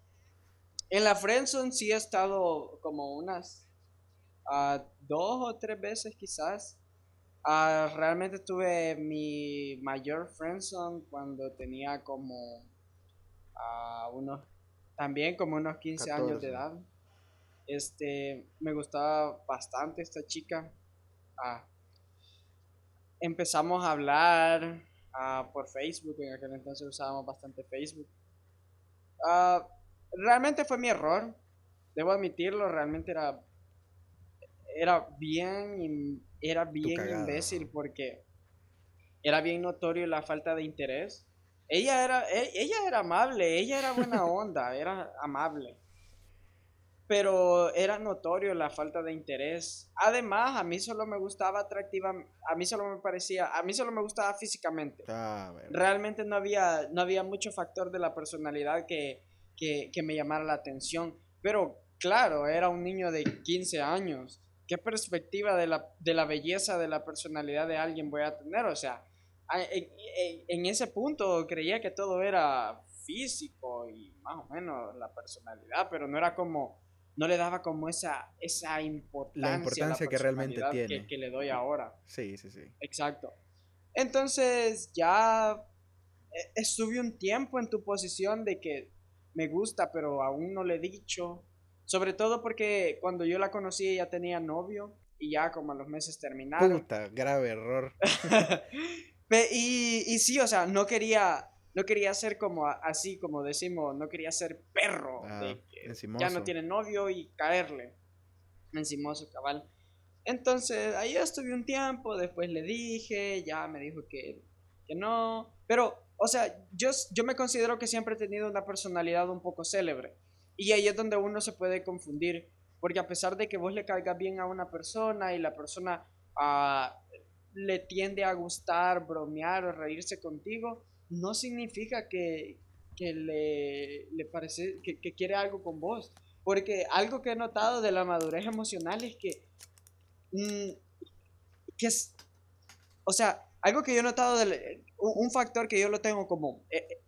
B: En la friendzone sí he estado como unas dos o tres veces quizás. Ah, realmente tuve mi mayor friendzone cuando tenía como uh, unos, también como unos 15 años de edad. Este, me gustaba bastante esta chica. Ah, empezamos a hablar por Facebook, en aquel entonces usábamos bastante Facebook. realmente fue mi error, debo admitirlo, realmente era era bien, era bien imbécil porque era bien notorio la falta de interés. Ella era, e, ella era amable, ella era buena onda, era amable. Pero era notorio la falta de interés. Además, a mí solo me gustaba atractiva, a mí solo me parecía, a mí solo me gustaba físicamente.
A: Ah,
B: Realmente no había, no había mucho factor de la personalidad que, que, que me llamara la atención. Pero claro, era un niño de 15 años ¿qué perspectiva de la, de la belleza, de la personalidad de alguien voy a tener? O sea, en, ese punto creía que todo era físico y más o menos la personalidad, pero no era como, no le daba como esa, esa importancia,
A: la importancia que realmente tiene.
B: Que, le doy ahora.
A: Sí, sí, sí.
B: Exacto. Entonces ya eh, estuve un tiempo en tu posición de que me gusta, pero aún no le he dicho sobre todo porque cuando yo la conocí ella tenía novio y ya como a los meses terminaron.
A: Puta, grave error.
B: y, y sí, o sea, no quería, no quería ser como así, como decimos, no quería ser perro. Ah, ya no tiene novio y caerle. Encimoso, cabal. Entonces, ahí estuve un tiempo, después le dije, ya me dijo que, que no. Pero, o sea, yo, yo me considero que siempre he tenido una personalidad un poco célebre. Y ahí es donde uno se puede confundir, porque a pesar de que vos le caigas bien a una persona y la persona ah, le tiende a gustar, bromear o reírse contigo, no significa que, le, le, parece que, quiere algo con vos. Porque algo que he notado de la madurez emocional es que, mm, que es, o sea, algo que yo he notado, del, un, factor que yo lo tengo como, eh, eh,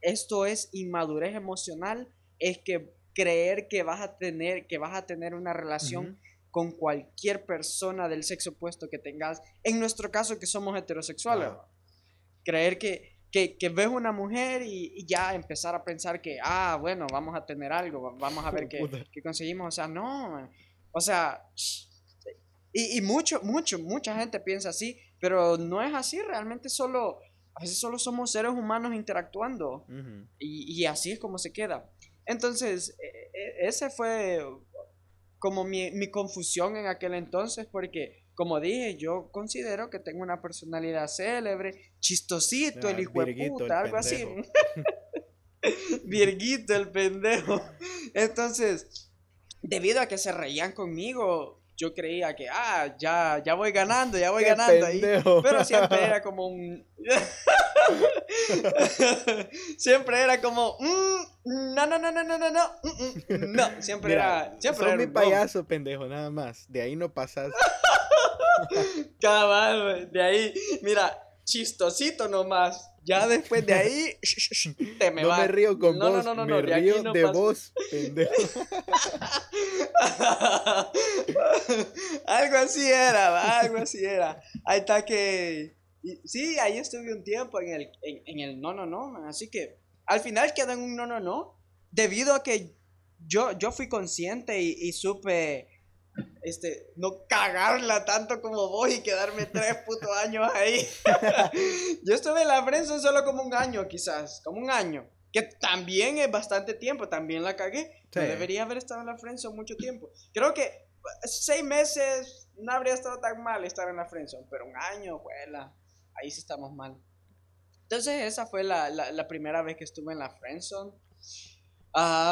B: esto es inmadurez emocional, es que creer que vas a tener, que vas a tener una relación con cualquier persona del sexo opuesto que tengas. En nuestro caso, que somos heterosexuales. Creer que, que, que, ves una mujer y, ya empezar a pensar que, ah, bueno, vamos a tener algo, vamos a ver qué, qué conseguimos. O sea, no. O sea, y, y, mucho, mucho, mucha gente piensa así, pero no es así. Realmente solo, a veces solo somos seres humanos interactuando. y, y así es como se queda. Entonces, e, e, ese fue como mi, mi, confusión en aquel entonces, porque, como dije, yo considero que tengo una personalidad célebre, chistosito, el hijo de puta, algo así. Virguito, el pendejo. Entonces, debido a que se reían conmigo, yo creía que, ah, ya, ya voy ganando, ya voy ganando ahí. Pero siempre era como un. siempre era como, mm, no, no, no, no, no, no, no, mm, mm, no, siempre era, siempre
A: era mi payaso, pendejo, nada más, de ahí no pasas.
B: Cabal, de ahí, mira, chistosito nomás. Ya después de ahí, te me
A: no me río con vos, no, no, me río de, vos, pendejo.
B: algo así era, algo así era. Ahí está que sí, ahí estuve un tiempo en el, en, el no, no, no, así que al final quedó en un no, no, no, debido a que yo, yo fui consciente y, supe este, no cagarla tanto como vos y quedarme tres putos años ahí. yo estuve en la prensa solo como un año, quizás, como un año, que también es bastante tiempo, también la cagué. debería haber estado en la friendzone mucho tiempo. Creo que seis meses no habría estado tan mal estar en la friendzone, pero un año, juela ahí sí estamos mal. Entonces esa fue la, la, primera vez que estuve en la friendzone.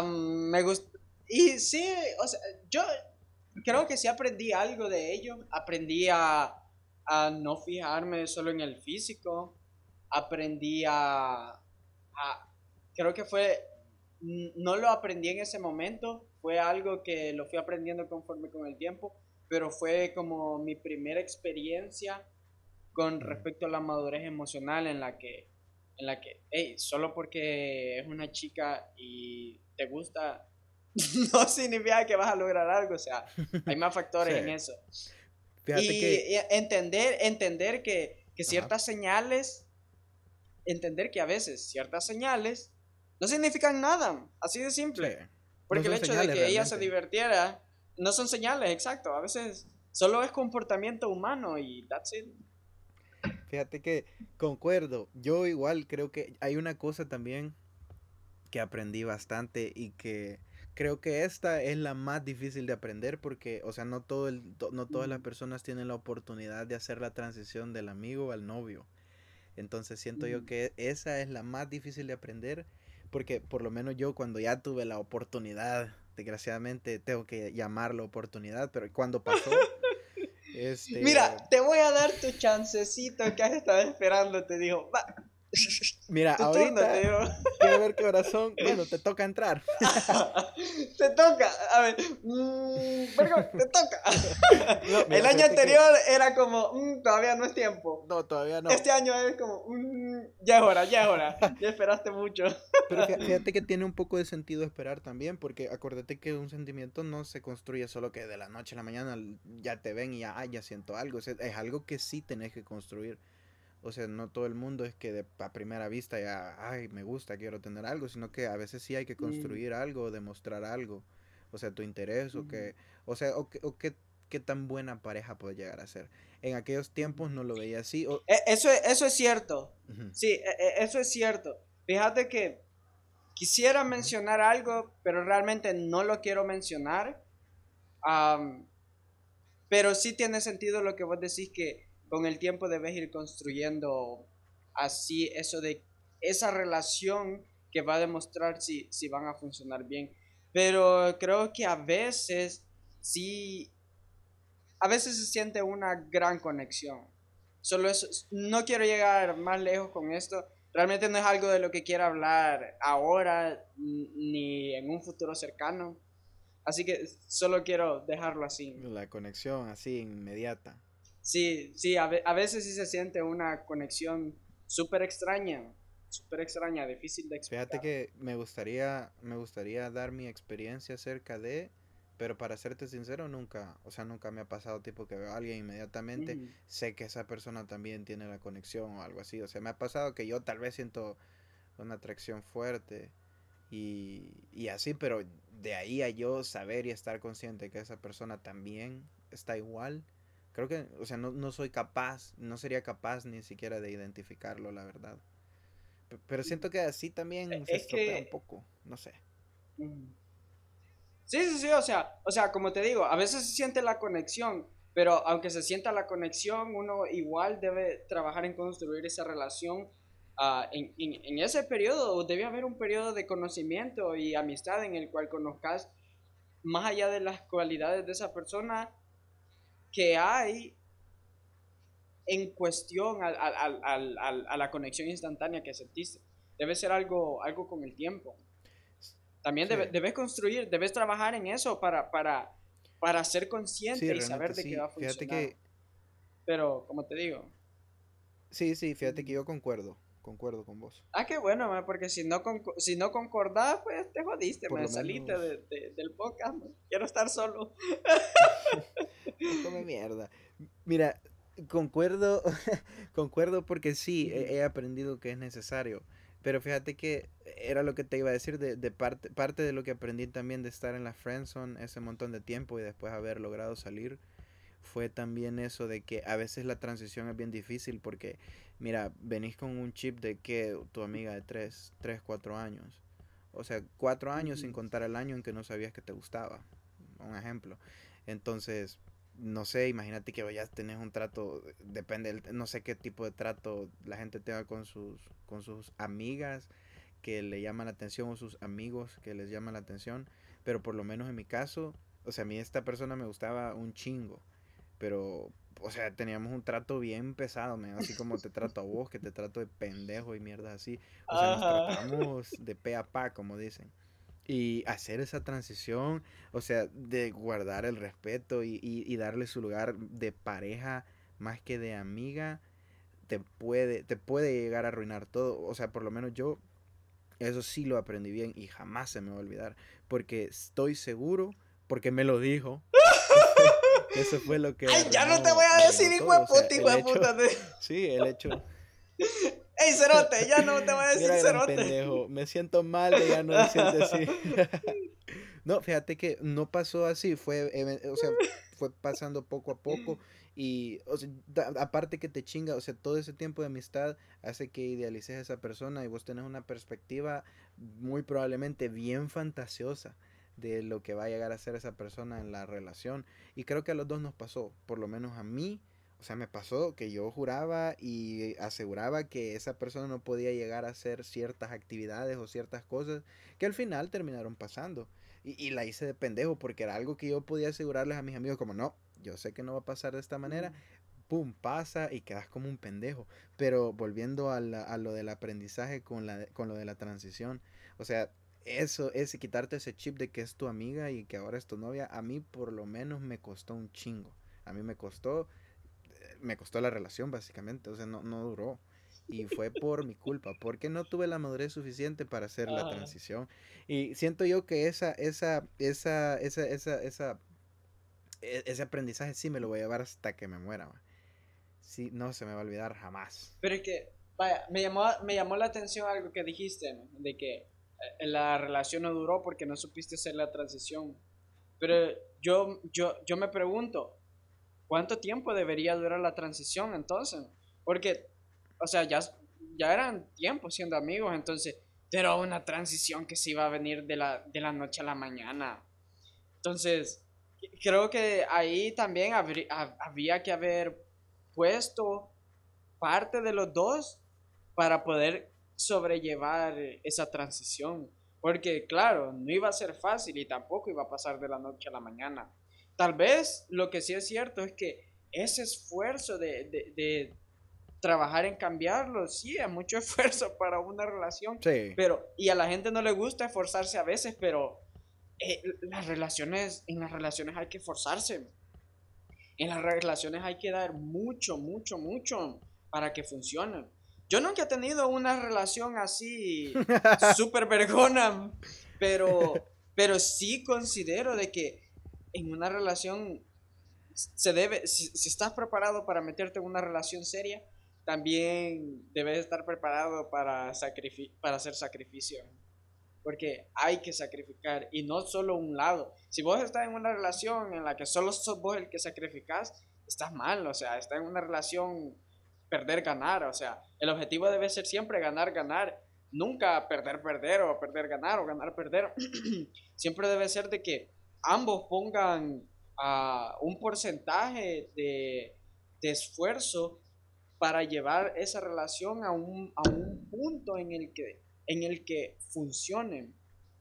B: me gustó. Y sí, o sea, yo creo que sí aprendí algo de ello. Aprendí a, a no fijarme solo en el físico. Aprendí a, a, Creo que fue... No lo aprendí en ese momento. Fue algo que lo fui aprendiendo conforme con el tiempo. Pero fue como mi primera experiencia con respecto a la madurez emocional en la que, en la que, hey, solo porque es una chica y te gusta, no significa que vas a lograr algo, o sea, hay más factores en eso. y, entender, entender que, que ciertas señales, entender que a veces ciertas señales no significan nada, así de simple. Porque el hecho de que ella se divirtiera no son señales, exacto. A veces solo es comportamiento humano y that's it.
A: Fíjate que concuerdo. Yo igual creo que hay una cosa también que aprendí bastante y que creo que esta es la más difícil de aprender porque, o sea, no, todo el, no todas las personas tienen la oportunidad de hacer la transición del amigo al novio. Entonces siento yo que esa es la más difícil de aprender porque por lo menos yo cuando ya tuve la oportunidad, desgraciadamente tengo que llamar la oportunidad, pero cuando pasó...
B: Este... Mira, te voy a dar tu chancecito que has estado esperando, te digo. Va.
A: Mira, ahorita quiero ver qué corazón. Bueno, te toca entrar.
B: te toca. A ver, mmm, te toca. el año anterior era como, mmm, todavía no es tiempo.
A: No, todavía no.
B: Este año es como, mmm, ya es hora, ya es hora. Ya esperaste mucho.
A: Pero fíjate que tiene un poco de sentido esperar también, porque acuérdate que un sentimiento no se construye solo que de la noche a la mañana ya te ven y ya, ya siento algo. es algo que sí tenés que construir. O sea, no todo el mundo es que de, a primera vista ya, ay, me gusta, quiero tener algo, sino que a veces sí hay que mm. construir algo, demostrar algo. O sea, tu interés o que, o sea, o, o qué, qué tan buena pareja puede llegar a ser. En aquellos tiempos no lo veía así.
B: E, eso, eso es cierto. Sí, e, e, eso es cierto. Fíjate que quisiera mencionar algo, pero realmente no lo quiero mencionar. pero sí tiene sentido lo que vos decís que con el tiempo debes ir construyendo así eso de esa relación que va a demostrar si, si van a funcionar bien. Pero creo que a veces sí, a veces se siente una gran conexión. Solo eso, no quiero llegar más lejos con esto. Realmente no es algo de lo que quiera hablar ahora ni en un futuro cercano. Así que solo quiero dejarlo así.
A: La conexión así inmediata.
B: Sí, sí, a, veces sí se siente una conexión súper extraña, súper extraña, difícil de explicar.
A: Fíjate que me gustaría, me gustaría dar mi experiencia acerca de, pero para serte sincero, nunca, o sea, nunca me ha pasado tipo que veo a alguien inmediatamente, sé que esa persona también tiene la conexión o algo así, o sea, me ha pasado que yo tal vez siento una atracción fuerte y, y así, pero de ahí a yo saber y estar consciente que esa persona también está igual, creo que, o sea, no, no soy capaz, no sería capaz ni siquiera de identificarlo, la verdad. Pero siento que así también e, se estropea un poco, no sé.
B: Sí, sí, sí, o sea, o sea, como te digo, a veces se siente la conexión, pero aunque se sienta la conexión, uno igual debe trabajar en construir esa relación. Uh, en, en, en, ese periodo debe haber un periodo de conocimiento y amistad en el cual conozcas más allá de las cualidades de esa persona que hay en cuestión a, la conexión instantánea que sentiste. Debe ser algo, algo con el tiempo. También debes construir, debes trabajar en eso para, para, para ser consciente y saber de qué va a funcionar. Pero, como te digo.
A: Sí, sí, fíjate que yo concuerdo. Concuerdo con vos.
B: Ah, qué bueno, porque si no, si no concordás, pues te jodiste, me saliste del podcast. Quiero estar solo.
A: come mierda. Mira, concuerdo, concuerdo porque sí, he, aprendido que es necesario. Pero fíjate que era lo que te iba a decir de, de parte, parte de lo que aprendí también de estar en la friendzone ese montón de tiempo y después haber logrado salir fue también eso de que a veces la transición es bien difícil porque mira, venís con un chip de que tu amiga de 3, 3, 4 años. O sea, 4 años sin contar el año en que no sabías que te gustaba. Un ejemplo. Entonces, no sé, imagínate que vayas tenés un trato, depende, no sé qué tipo de trato la gente tenga con sus, con sus amigas que le llaman la atención o sus amigos que les llaman la atención, pero por lo menos en mi caso, o sea, a mí esta persona me gustaba un chingo, pero, o sea, teníamos un trato bien pesado, así como te trato a vos, que te trato de pendejo y mierda así, o sea, nos tratamos de pe a pa, como dicen y hacer esa transición, o sea, de guardar el respeto y, darle su lugar de pareja más que de amiga, te puede, te puede llegar a arruinar todo. O sea, por lo menos yo eso sí lo aprendí bien y jamás se me va a olvidar, porque estoy seguro, porque me lo dijo. eso fue lo que...
B: Ay, ya no te voy a decir hijo de puta, hijo de puta.
A: Sí, el hecho...
B: ¡Ey, cerote! Ya no te voy a decir cerote.
A: Pendejo. Me siento mal de ya no decirte así. no, fíjate que no pasó así. Fue, o sea, fue pasando poco a poco. Y, o sea, aparte que te chinga, o sea, todo ese tiempo de amistad hace que idealices a esa persona y vos tenés una perspectiva muy probablemente bien fantasiosa de lo que va a llegar a ser esa persona en la relación. Y creo que a los dos nos pasó, por lo menos a mí o sea, me pasó que yo juraba y aseguraba que esa persona no podía llegar a hacer ciertas actividades o ciertas cosas que al final terminaron pasando. Y, la hice de pendejo porque era algo que yo podía asegurarles a mis amigos como, no, yo sé que no va a pasar de esta manera. Pum, pasa y quedas como un pendejo. Pero volviendo a, lo del aprendizaje con, la, con lo de la transición, o sea, eso es quitarte ese chip de que es tu amiga y que ahora es tu novia, a mí por lo menos me costó un chingo. A mí me costó me costó la relación básicamente, o sea, no, no duró. Y fue por mi culpa, porque no tuve la madurez suficiente para hacer la ah. transición. Y siento yo que esa, esa, esa, esa, esa, esa, e, ese aprendizaje sí me lo voy a llevar hasta que me muera. Sí, no se me va a olvidar jamás.
B: Pero es que, vaya, me llamó, me llamó la atención algo que dijiste, de que eh, la relación no duró porque no supiste hacer la transición. Pero yo, yo, yo me pregunto, ¿cuánto tiempo debería durar la transición entonces? Porque, o sea, ya, ya eran tiempos siendo amigos, entonces, pero una transición que se iba a venir de la, de la noche a la mañana. Entonces, creo que ahí también habría que haber puesto parte de los dos para poder sobrellevar esa transición. Porque claro, no iba a ser fácil y tampoco iba a pasar de la noche a la mañana. Tal vez lo que sí es cierto es que ese esfuerzo de, trabajar en cambiarlo, sí, es mucho esfuerzo para una relación. Sí. Pero, y a la gente no le gusta esforzarse a veces, pero eh, las relaciones, en las relaciones hay que forzarse. En las relaciones hay que dar mucho, mucho, mucho para que funcionen. Yo nunca he tenido una relación así súper vergona, pero, pero sí considero de que en una relación se debe, si, si, estás preparado para meterte en una relación seria, también debes estar preparado para, para hacer sacrificio. Porque hay que sacrificar y no solo un lado. Si vos estás en una relación en la que solo sos vos el que sacrificas, estás mal. O sea, estás en una relación perder, ganar. O sea, el objetivo debe ser siempre ganar, ganar. Nunca perder, perder o perder, ganar o ganar, perder. siempre debe ser de que ambos pongan uh, un porcentaje de, de esfuerzo para llevar esa relación a un, a un punto en el que en el que funcione,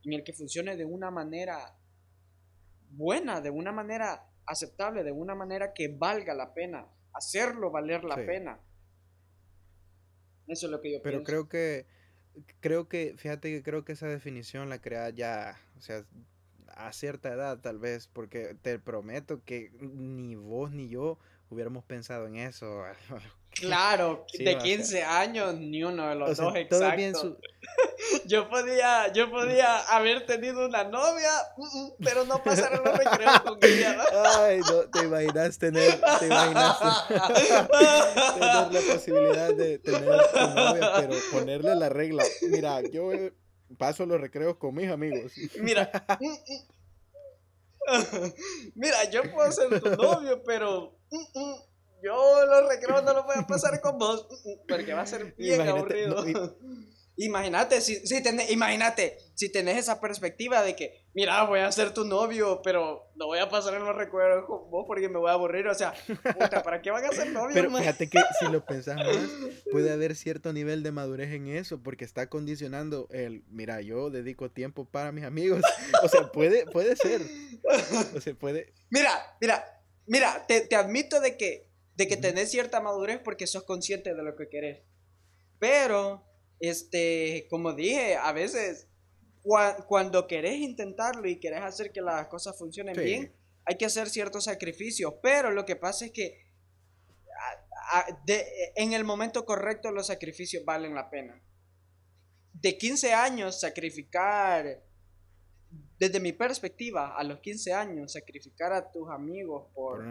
B: en el que funcione de una manera buena, de una manera aceptable, de una manera que valga la pena, hacerlo valer la pena. Eso es lo que yo
A: Pero creo que, creo que, fíjate que creo que esa definición la crea ya, o sea, a cierta edad tal vez, porque te prometo que ni vos ni yo hubiéramos pensado en eso
B: Claro, de 15 años, ni uno de los dos, exacto. Yo podía, yo podía haber tenido una novia, pero no pasar los recreos con ella.
A: Ay, no, te imaginas tener, te imaginas tener la posibilidad de tener una novia, pero ponerle la regla. Mira, yo paso los recreos con mis amigos.
B: Mira, mira, yo puedo ser tu novio, pero yo los recreos no los voy a pasar con vos porque va a ser bien aburrido. imagínate, si, si tenés, imagínate, si tenés esa perspectiva de que, mira, voy a ser tu novio, pero no voy a pasar en los recuerdos con vos porque me voy a aburrir. O sea, puta, ¿para qué van a ser novios?
A: Pero fíjate que si lo pensás más, puede haber cierto nivel de madurez en eso porque está condicionando el, mira, yo dedico tiempo para mis amigos. O sea, puede, puede ser. O sea, puede.
B: Mira, mira, mira, te, te admito de que de que tenés cierta madurez porque sos consciente de lo que querés. Pero, este, como dije, a veces cuando querés intentarlo y querés hacer que las cosas funcionen bien, hay que hacer ciertos sacrificios. Pero lo que pasa es que en el momento correcto los sacrificios valen la pena. De 15 años sacrificar desde mi perspectiva, a los 15 años, sacrificar a tus amigos por,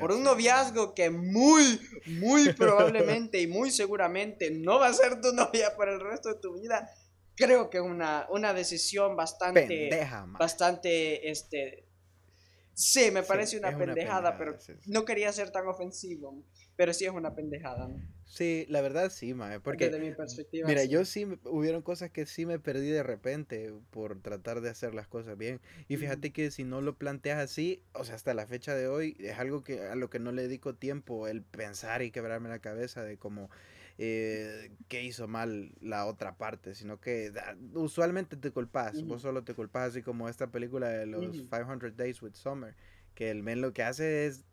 B: por, un noviazgo que muy, muy probablemente y muy seguramente no va a ser tu novia por el resto de tu vida, creo que es una, una decisión bastante, bastante, este, sí, me parece una, pendejada, pero no quería ser tan ofensivo. Pero sí es una pendejada.
A: Sí, la verdad sí, mae. Porque,
B: Desde mi perspectiva.
A: Mira, yo sí, hubieron cosas que sí me perdí de repente por tratar de hacer las cosas bien. Y fíjate que si no lo planteas así, o sea, hasta la fecha de hoy, es algo que a lo que no le dedico tiempo, el pensar y quebrarme la cabeza de cómo eh, qué hizo mal la otra parte, sino que usualmente te culpas, vos solo te culpas, así como esta película de los 500 Days with Summer que el men lo que hace es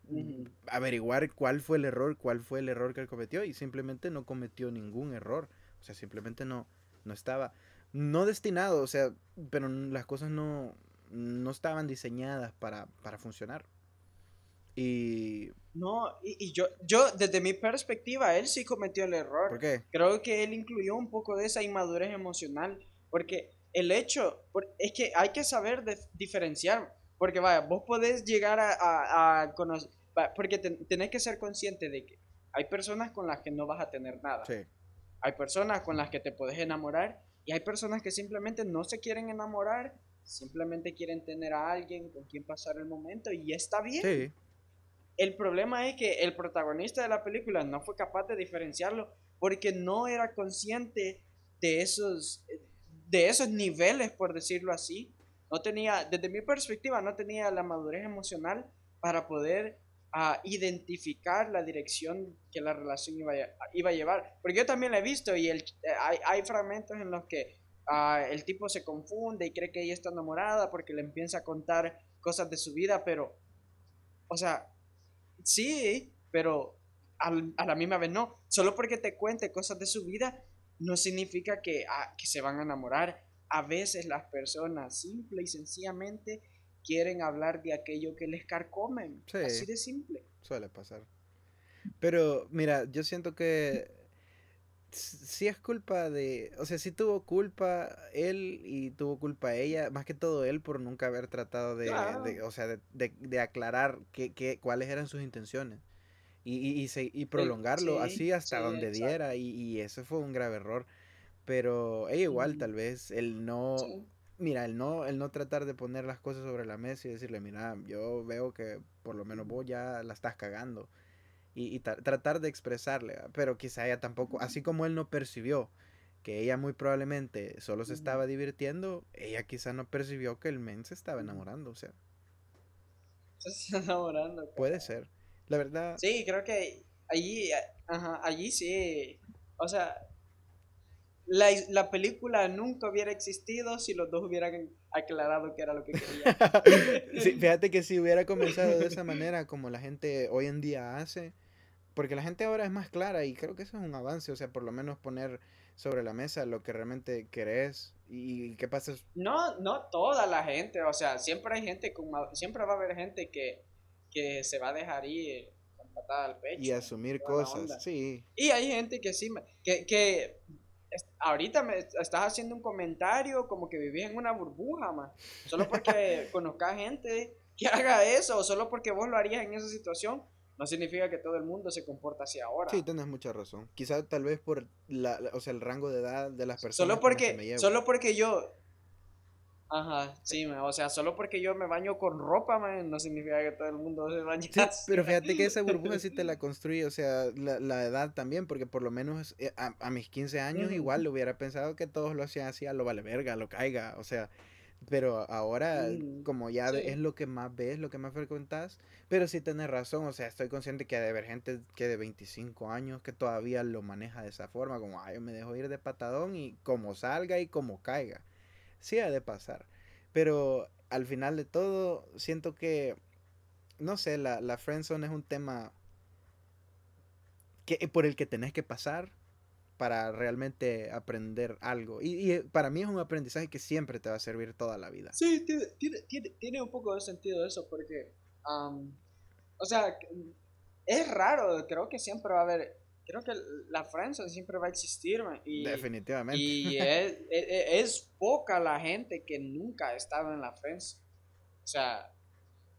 A: averiguar cuál fue el error, cuál fue el error que él cometió y simplemente no cometió ningún error. O sea, simplemente no, no estaba, no destinado, o sea, pero las cosas no, no estaban diseñadas para, para funcionar. Y...
B: No, y, yo, yo, desde mi perspectiva, él sí cometió el error.
A: ¿Por qué?
B: Creo que él incluyó un poco de esa inmadurez emocional, porque el hecho, es que hay que saber diferenciar porque vaya, vos podés llegar a, conocer, porque tenés que ser consciente de que hay personas con las que no vas a tener nada.
A: Sí.
B: Hay personas con las que te puedes enamorar y hay personas que simplemente no se quieren enamorar, simplemente quieren tener a alguien con quien pasar el momento y está bien.
A: Sí.
B: El problema es que el protagonista de la película no fue capaz de diferenciarlo porque no era consciente de esos, de esos niveles, por decirlo así, no tenía, desde mi perspectiva, no tenía la madurez emocional para poder ah, identificar la dirección que la relación iba a, iba a llevar. Porque yo también la he visto y el, hay, hay, fragmentos en los que ah, el tipo se confunde y cree que ella está enamorada porque le empieza a contar cosas de su vida, pero, o sea, sí, pero a la misma vez no. Solo porque te cuente cosas de su vida no significa que, ah, que se van a enamorar a veces las personas simple y sencillamente quieren hablar de aquello que les carcomen. Así de simple.
A: Suele pasar. Pero mira, yo siento que sí es culpa de, o sea, sí tuvo culpa él y tuvo culpa ella, más que todo él por nunca haber tratado de, o sea, de, aclarar qué, cuáles eran sus intenciones y, y, prolongarlo así hasta donde diera y, y, eso fue un grave error. Pero ella igual, tal vez, el no, mira, el no, el no tratar de poner las cosas sobre la mesa y decirle, mira, yo veo que por lo menos vos ya la estás cagando y, tratar de expresarle, pero quizá ella tampoco, así como él no percibió que ella muy probablemente solo se estaba divirtiendo, ella quizá no percibió que el men se estaba enamorando, o sea.
B: Se está enamorando.
A: Puede ser. La verdad.
B: Sí, creo que allí, ajá, allí sí. O sea, la, la, película nunca hubiera existido si los dos hubieran aclarado qué era lo que querían.
A: fíjate que si hubiera comenzado de esa manera, como la gente hoy en día hace, porque la gente ahora es más clara y creo que eso es un avance, o sea, por lo menos poner sobre la mesa lo que realmente querés y qué pasa.
B: No, no toda la gente, o sea, siempre hay gente, con, siempre va a haber gente que, que se va a dejar ir con patada al pecho.
A: Y asumir cosas, sí.
B: Y hay gente que sí, que, que ahorita me estás haciendo un comentario como que vivís en una burbuja, más Solo porque conozcas gente que haga eso, o solo porque vos lo harías en esa situación, no significa que todo el mundo se comporta así ahora.
A: Sí, tienes mucha razón. Quizás tal vez por la, o sea, el rango de edad de las personas.
B: Solo porque, solo porque yo, Ajá, sí, o sea, solo porque yo me baño con ropa, man, no significa que todo el mundo se bañe
A: sí, Pero fíjate que esa burbuja sí te la construye, o sea, la, la edad también, porque por lo menos eh, a, a mis 15 años igual lo hubiera pensado que todos lo hacían así, a lo vale verga, lo caiga, o sea, pero ahora, como ya es lo que más ves, lo que más frecuentas, pero sí tienes razón, o sea, estoy consciente que hay de haber gente que de 25 años que todavía lo maneja de esa forma, como, ay, yo me dejo ir de patadón y como salga y como caiga. Sí ha de pasar, pero al final de todo, siento que, no sé, la, la friendzone es un tema que, por el que tenés que pasar para realmente aprender algo. Y, para mí es un aprendizaje que siempre te va a servir toda la vida.
B: Sí, tiene, tiene, tiene un poco de sentido eso, porque, o sea, es raro, creo que siempre va a haber, creo que la Francia siempre va a existir. Y,
A: Definitivamente.
B: Y es, es, poca la gente que nunca ha estado en la Francia. O sea,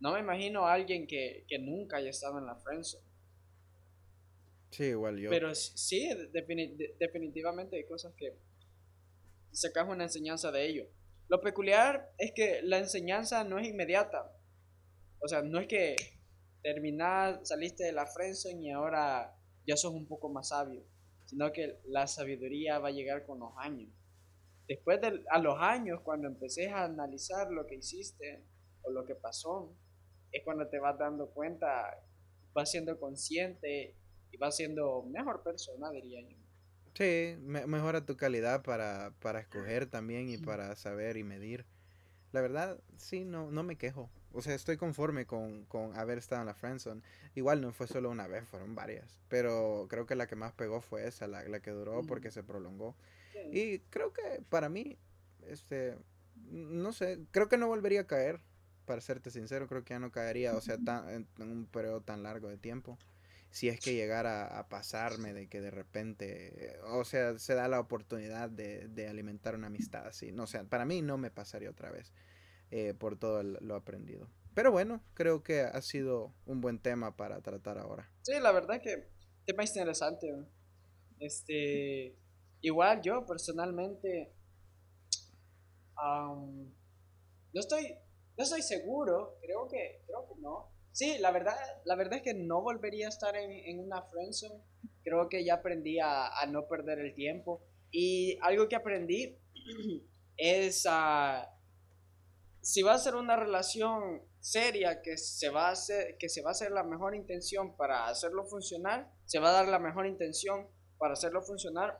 B: no me imagino a alguien que, que nunca haya estado en la Francia.
A: Sí, igual yo.
B: Pero sí, definitivamente hay cosas que sacas una enseñanza de ello. Lo peculiar es que la enseñanza no es inmediata. O sea, no es que terminás, saliste de la friendzone y ahora ya sos un poco más sabio, sino que la sabiduría va a llegar con los años. Después de a los años, cuando empecés a analizar lo que hiciste o lo que pasó, es cuando te vas dando cuenta, vas siendo consciente y vas siendo mejor persona, diría yo.
A: Sí, mejora tu calidad para, para escoger también y para saber y medir. La verdad, sí, no, no me quejo. O sea, estoy conforme con, con haber estado en la Friendzone. Igual no fue solo una vez, fueron varias. Pero creo que la que más pegó fue esa, la, la que duró porque se prolongó. Y creo que para mí, este, no sé, creo que no volvería a caer. Para serte sincero, creo que ya no caería, o sea, tan, en un periodo tan largo de tiempo si es que llegara a pasarme de que de repente, o sea, se da la oportunidad de, de alimentar una amistad así. No, o sea, para mí no me pasaría otra vez eh, por todo lo aprendido. Pero bueno, creo que ha sido un buen tema para tratar ahora.
B: Sí, la verdad que tema interesante. Este, igual yo personalmente, no estoy, no estoy seguro, creo que, creo que no Sí, la verdad, la verdad es que no volvería a estar en, una friendzone. Creo que ya aprendí a, no perder el tiempo. Y algo que aprendí es a... si va a ser una relación seria que se va a hacer, que se va a hacer la mejor intención para hacerlo funcionar, se va a dar la mejor intención para hacerlo funcionar,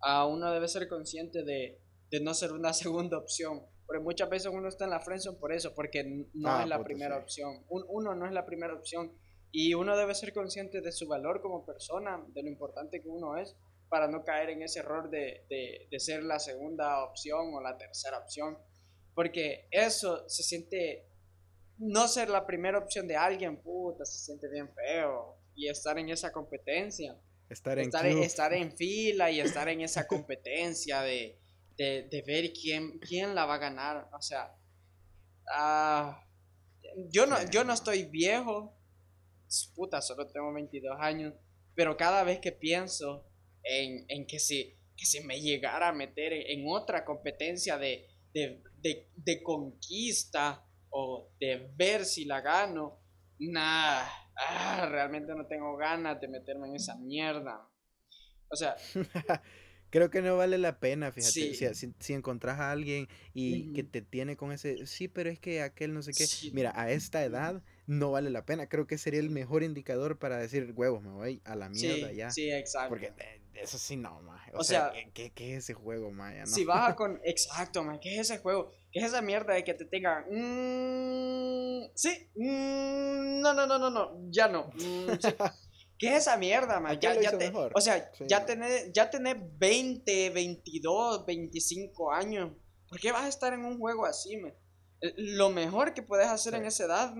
B: a uno debe ser consciente de, de no ser una segunda opción porque muchas veces uno está en la friendzone por eso, porque no ah, es la primera opción. uno no es la primera opción. Y uno debe ser consciente de su valor como persona, de lo importante que uno es. para no caer en ese error de, de, de ser la segunda opción o la tercera opción. Porque eso se siente, no ser la primera opción de alguien, puta, se siente bien feo. Y estar en esa competencia.
A: Estar en,
B: estar, estar en fila y estar en esa competencia de, de, ver quién, quién la va a ganar. O sea, ah, yo, no, yo no estoy viejo, puta, solo tengo 22 años, pero cada vez que pienso en, en que, si, que si me llegara a meter en, en otra competencia de, de, de, de conquista o de ver si la gano, nah, ah, realmente no tengo ganas de meterme en esa mierda. O sea,
A: Creo que no vale la pena, fíjate.
B: Sí.
A: Si, si, si encontrás a alguien y que te tiene con ese, sí, pero es que aquel no sé qué.
B: Sí.
A: Mira, a esta edad no vale la pena. Creo que sería el mejor indicador para decir, huevos, me voy a la mierda
B: sí,
A: ya.
B: sí, exacto.
A: Porque eh, eso sí no, maje. O,
B: O
A: sea,
B: sea,
A: ¿qué, qué es ese juego, maya? No.
B: Si vas a con. Exacto, man. ¿Qué es ese juego? ¿Qué es esa mierda de que te tengan. mm, sí. mm, no, no, no, no, no. Ya no. mm, sí. ¿Qué es esa mierda, man? Ya, ya
A: hizo
B: te-
A: mejor.
B: o sea,
A: Sí.
B: ya tenés, ya tenés 20, 22, 25 años. ¿Por qué vas a estar en un juego así, man? Eh, Lo mejor que puedes hacer
A: Sí.
B: en esa edad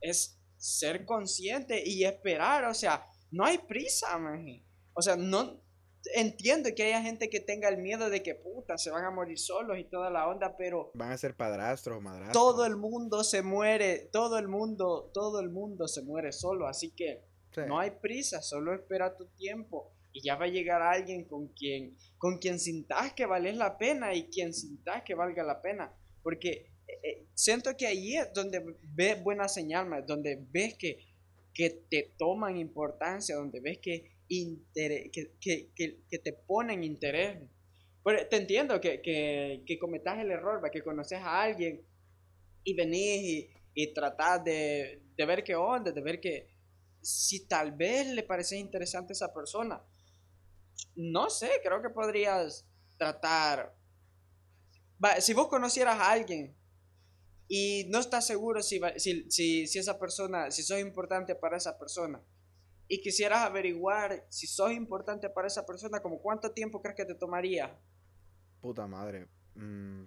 B: es ser consciente y esperar. O sea, no hay prisa, man. O sea, no. Entiendo que haya gente que tenga el miedo de que puta se van a morir solos y toda la onda, pero
A: Van a ser padrastros o madrastros.
B: todo el mundo se muere, todo el mundo, todo el mundo se muere solo, así que No hay prisa, solo espera tu tiempo. Y ya va a llegar alguien con quien, con quien sintas que vales la pena y quien sintas que valga la pena, porque eh, eh, siento que ahí es donde ves buena señal, donde ves que, que te toman importancia, donde ves que, intere- que, que, que, te ponen interés. Pero te entiendo que, que, cometas el error, va, que conoces a alguien y venís y, y tratás de, de ver qué onda, de ver que si tal vez le parece interesante a esa persona. No sé, creo que podrías tratar. Si vos conocieras a alguien y no estás seguro si, si, si, si esa persona, si sos importante para esa persona y quisieras averiguar si sos importante para esa persona, como cuánto tiempo crees que te tomaría.
A: Puta madre. mm,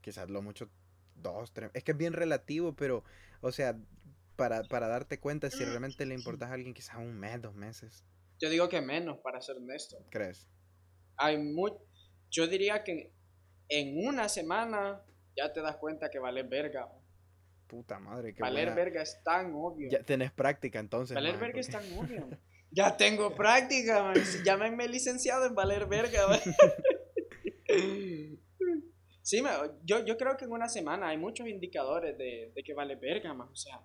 A: quizás lo mucho dos, tres. Es que es bien relativo, pero, o sea, para, para darte cuenta si realmente le importas a alguien, quizás un mes, dos meses.
B: Yo digo que menos, para ser honesto.
A: ¿Crees?
B: hay mu yo diría que en una semana ya te das cuenta que valer verga.
A: Puta madre, qué
B: valer
A: buena-
B: verga es tan obvio.
A: Ya tenés práctica entonces.
B: valer verga es tan obvio. Ya tengo práctica, man. Llámenme licenciado en valer verga. man. Sí, yo, yo creo que en una semana hay muchos indicadores de, de que vale verga, man. O sea,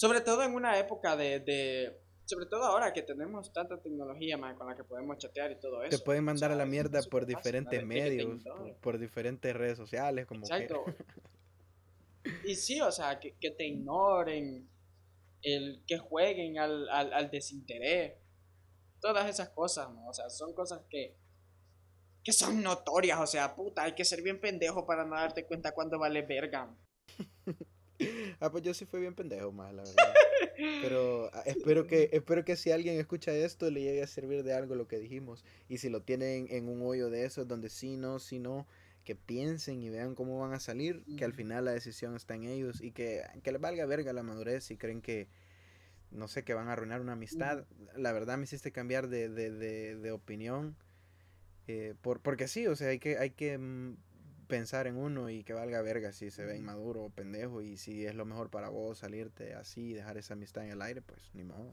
B: sobre todo en una época de, de- sobre todo ahora que tenemos tanta tecnología, man, con la que podemos chatear y todo eso.
A: Te pueden mandar
B: O
A: a la mierda por diferentes medios, por, por diferentes redes sociales, como que-
B: Exacto. Y sí, o sea, que, que te ignoren, el que jueguen al, al, al desinterés, todas esas cosas, ¿no? O sea, son cosas que, que son notorias, o sea, puta, hay que ser bien pendejo para no darte cuenta cuando vale verga.
A: Ah, pues yo sí fui bien pendejo, más la verdad. Pero ah, espero que, espero que si alguien escucha esto le llegue a servir de algo lo que dijimos. Y si lo tienen en un hoyo de esos donde sí, no, sí, no, que piensen y vean cómo van a salir, que al final la decisión está en ellos y que, que les valga verga la madurez si creen que, no sé, que van a arruinar una amistad. La verdad me hiciste cambiar de, de, de, de opinión. eh, por, porque sí, o sea, hay que, hay que mm, pensar en uno y que valga verga si se ve inmaduro o pendejo y si es lo mejor para vos salirte así y dejar esa amistad en el aire, pues ni modo.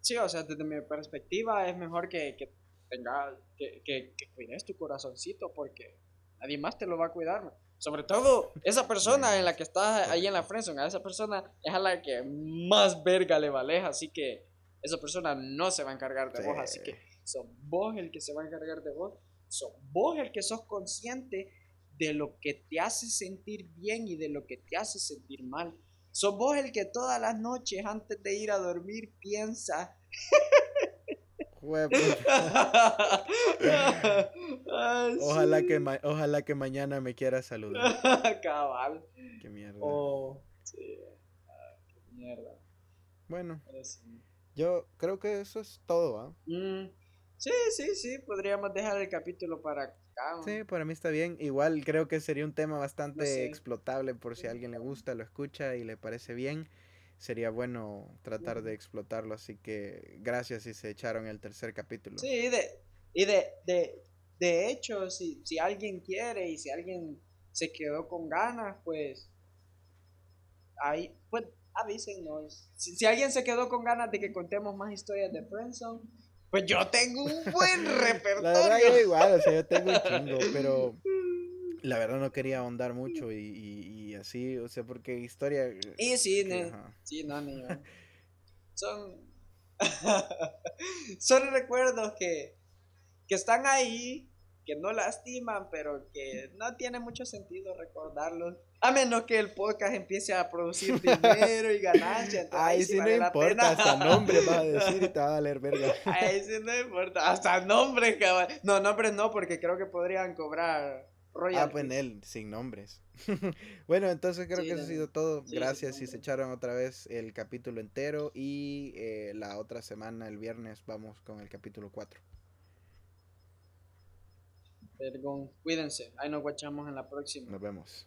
B: Sí, o sea, desde mi perspectiva es mejor que, que tengas, que, que, que cuides tu corazoncito porque nadie más te lo va a cuidar. Sobre todo esa persona en la que estás ahí en la friendzone, a esa persona es a la que más verga le vales, así que esa persona no se va a encargar de vos,
A: Sí.
B: así que sos vos el que se va a encargar de vos, sos vos el que sos consciente de lo que te hace sentir bien y de lo que te hace sentir mal. Sos vos el que todas las noches antes de ir a dormir piensa. Ah,
A: Ojalá que ojalá que mañana me quiera saludar.
B: Cabal.
A: Qué mierda.
B: Oh, sí. Ah, qué mierda.
A: Bueno,
B: sí.
A: yo creo que eso es todo, ¿ah?
B: Mm, Sí, sí, sí, podríamos dejar el capítulo para acá.
A: Sí, para mí está bien. Igual creo que sería un tema bastante
B: No sé.
A: explotable por si a alguien le gusta, lo escucha y le parece bien. Sería bueno tratar de explotarlo, así que gracias si se echaron el tercer capítulo.
B: Sí, y de, y de, de, de hecho, si, si alguien quiere y si alguien se quedó con ganas, pues ahí, pues avísenos. Si, si alguien se quedó con ganas de que contemos más historias de Friendzone, pues yo tengo un buen
A: La verdad
B: repertorio.
A: yo igual, o sea, yo tengo un chingo, pero la verdad no quería ahondar mucho y, y- y así, o sea, porque historia...
B: Y sí,
A: que,
B: ne- sí, no, ni yo. Son. Son recuerdos que, que están ahí, que no lastiman, pero que no tiene mucho sentido recordarlos. A menos que el podcast empiece a producir dinero y ganancias. ahí sí
A: si no
B: vale
A: importa, hasta nombre vas a decir y te va a valer verga.
B: Ahí sí no importa. Hasta nombres, cabal. No, nombres no, porque creo que podrían cobrar
A: Ah,
B: royalties.
A: pues en él, sin nombres. bueno, entonces creo
B: Sí,
A: que eso ha sido todo.
B: sí,
A: Gracias si se echaron otra vez el capítulo entero y eh, la otra semana, el viernes, vamos con el capítulo 4.
B: Perdón. Cuídense. Ahí nos guachamos en la próxima.
A: Nos vemos.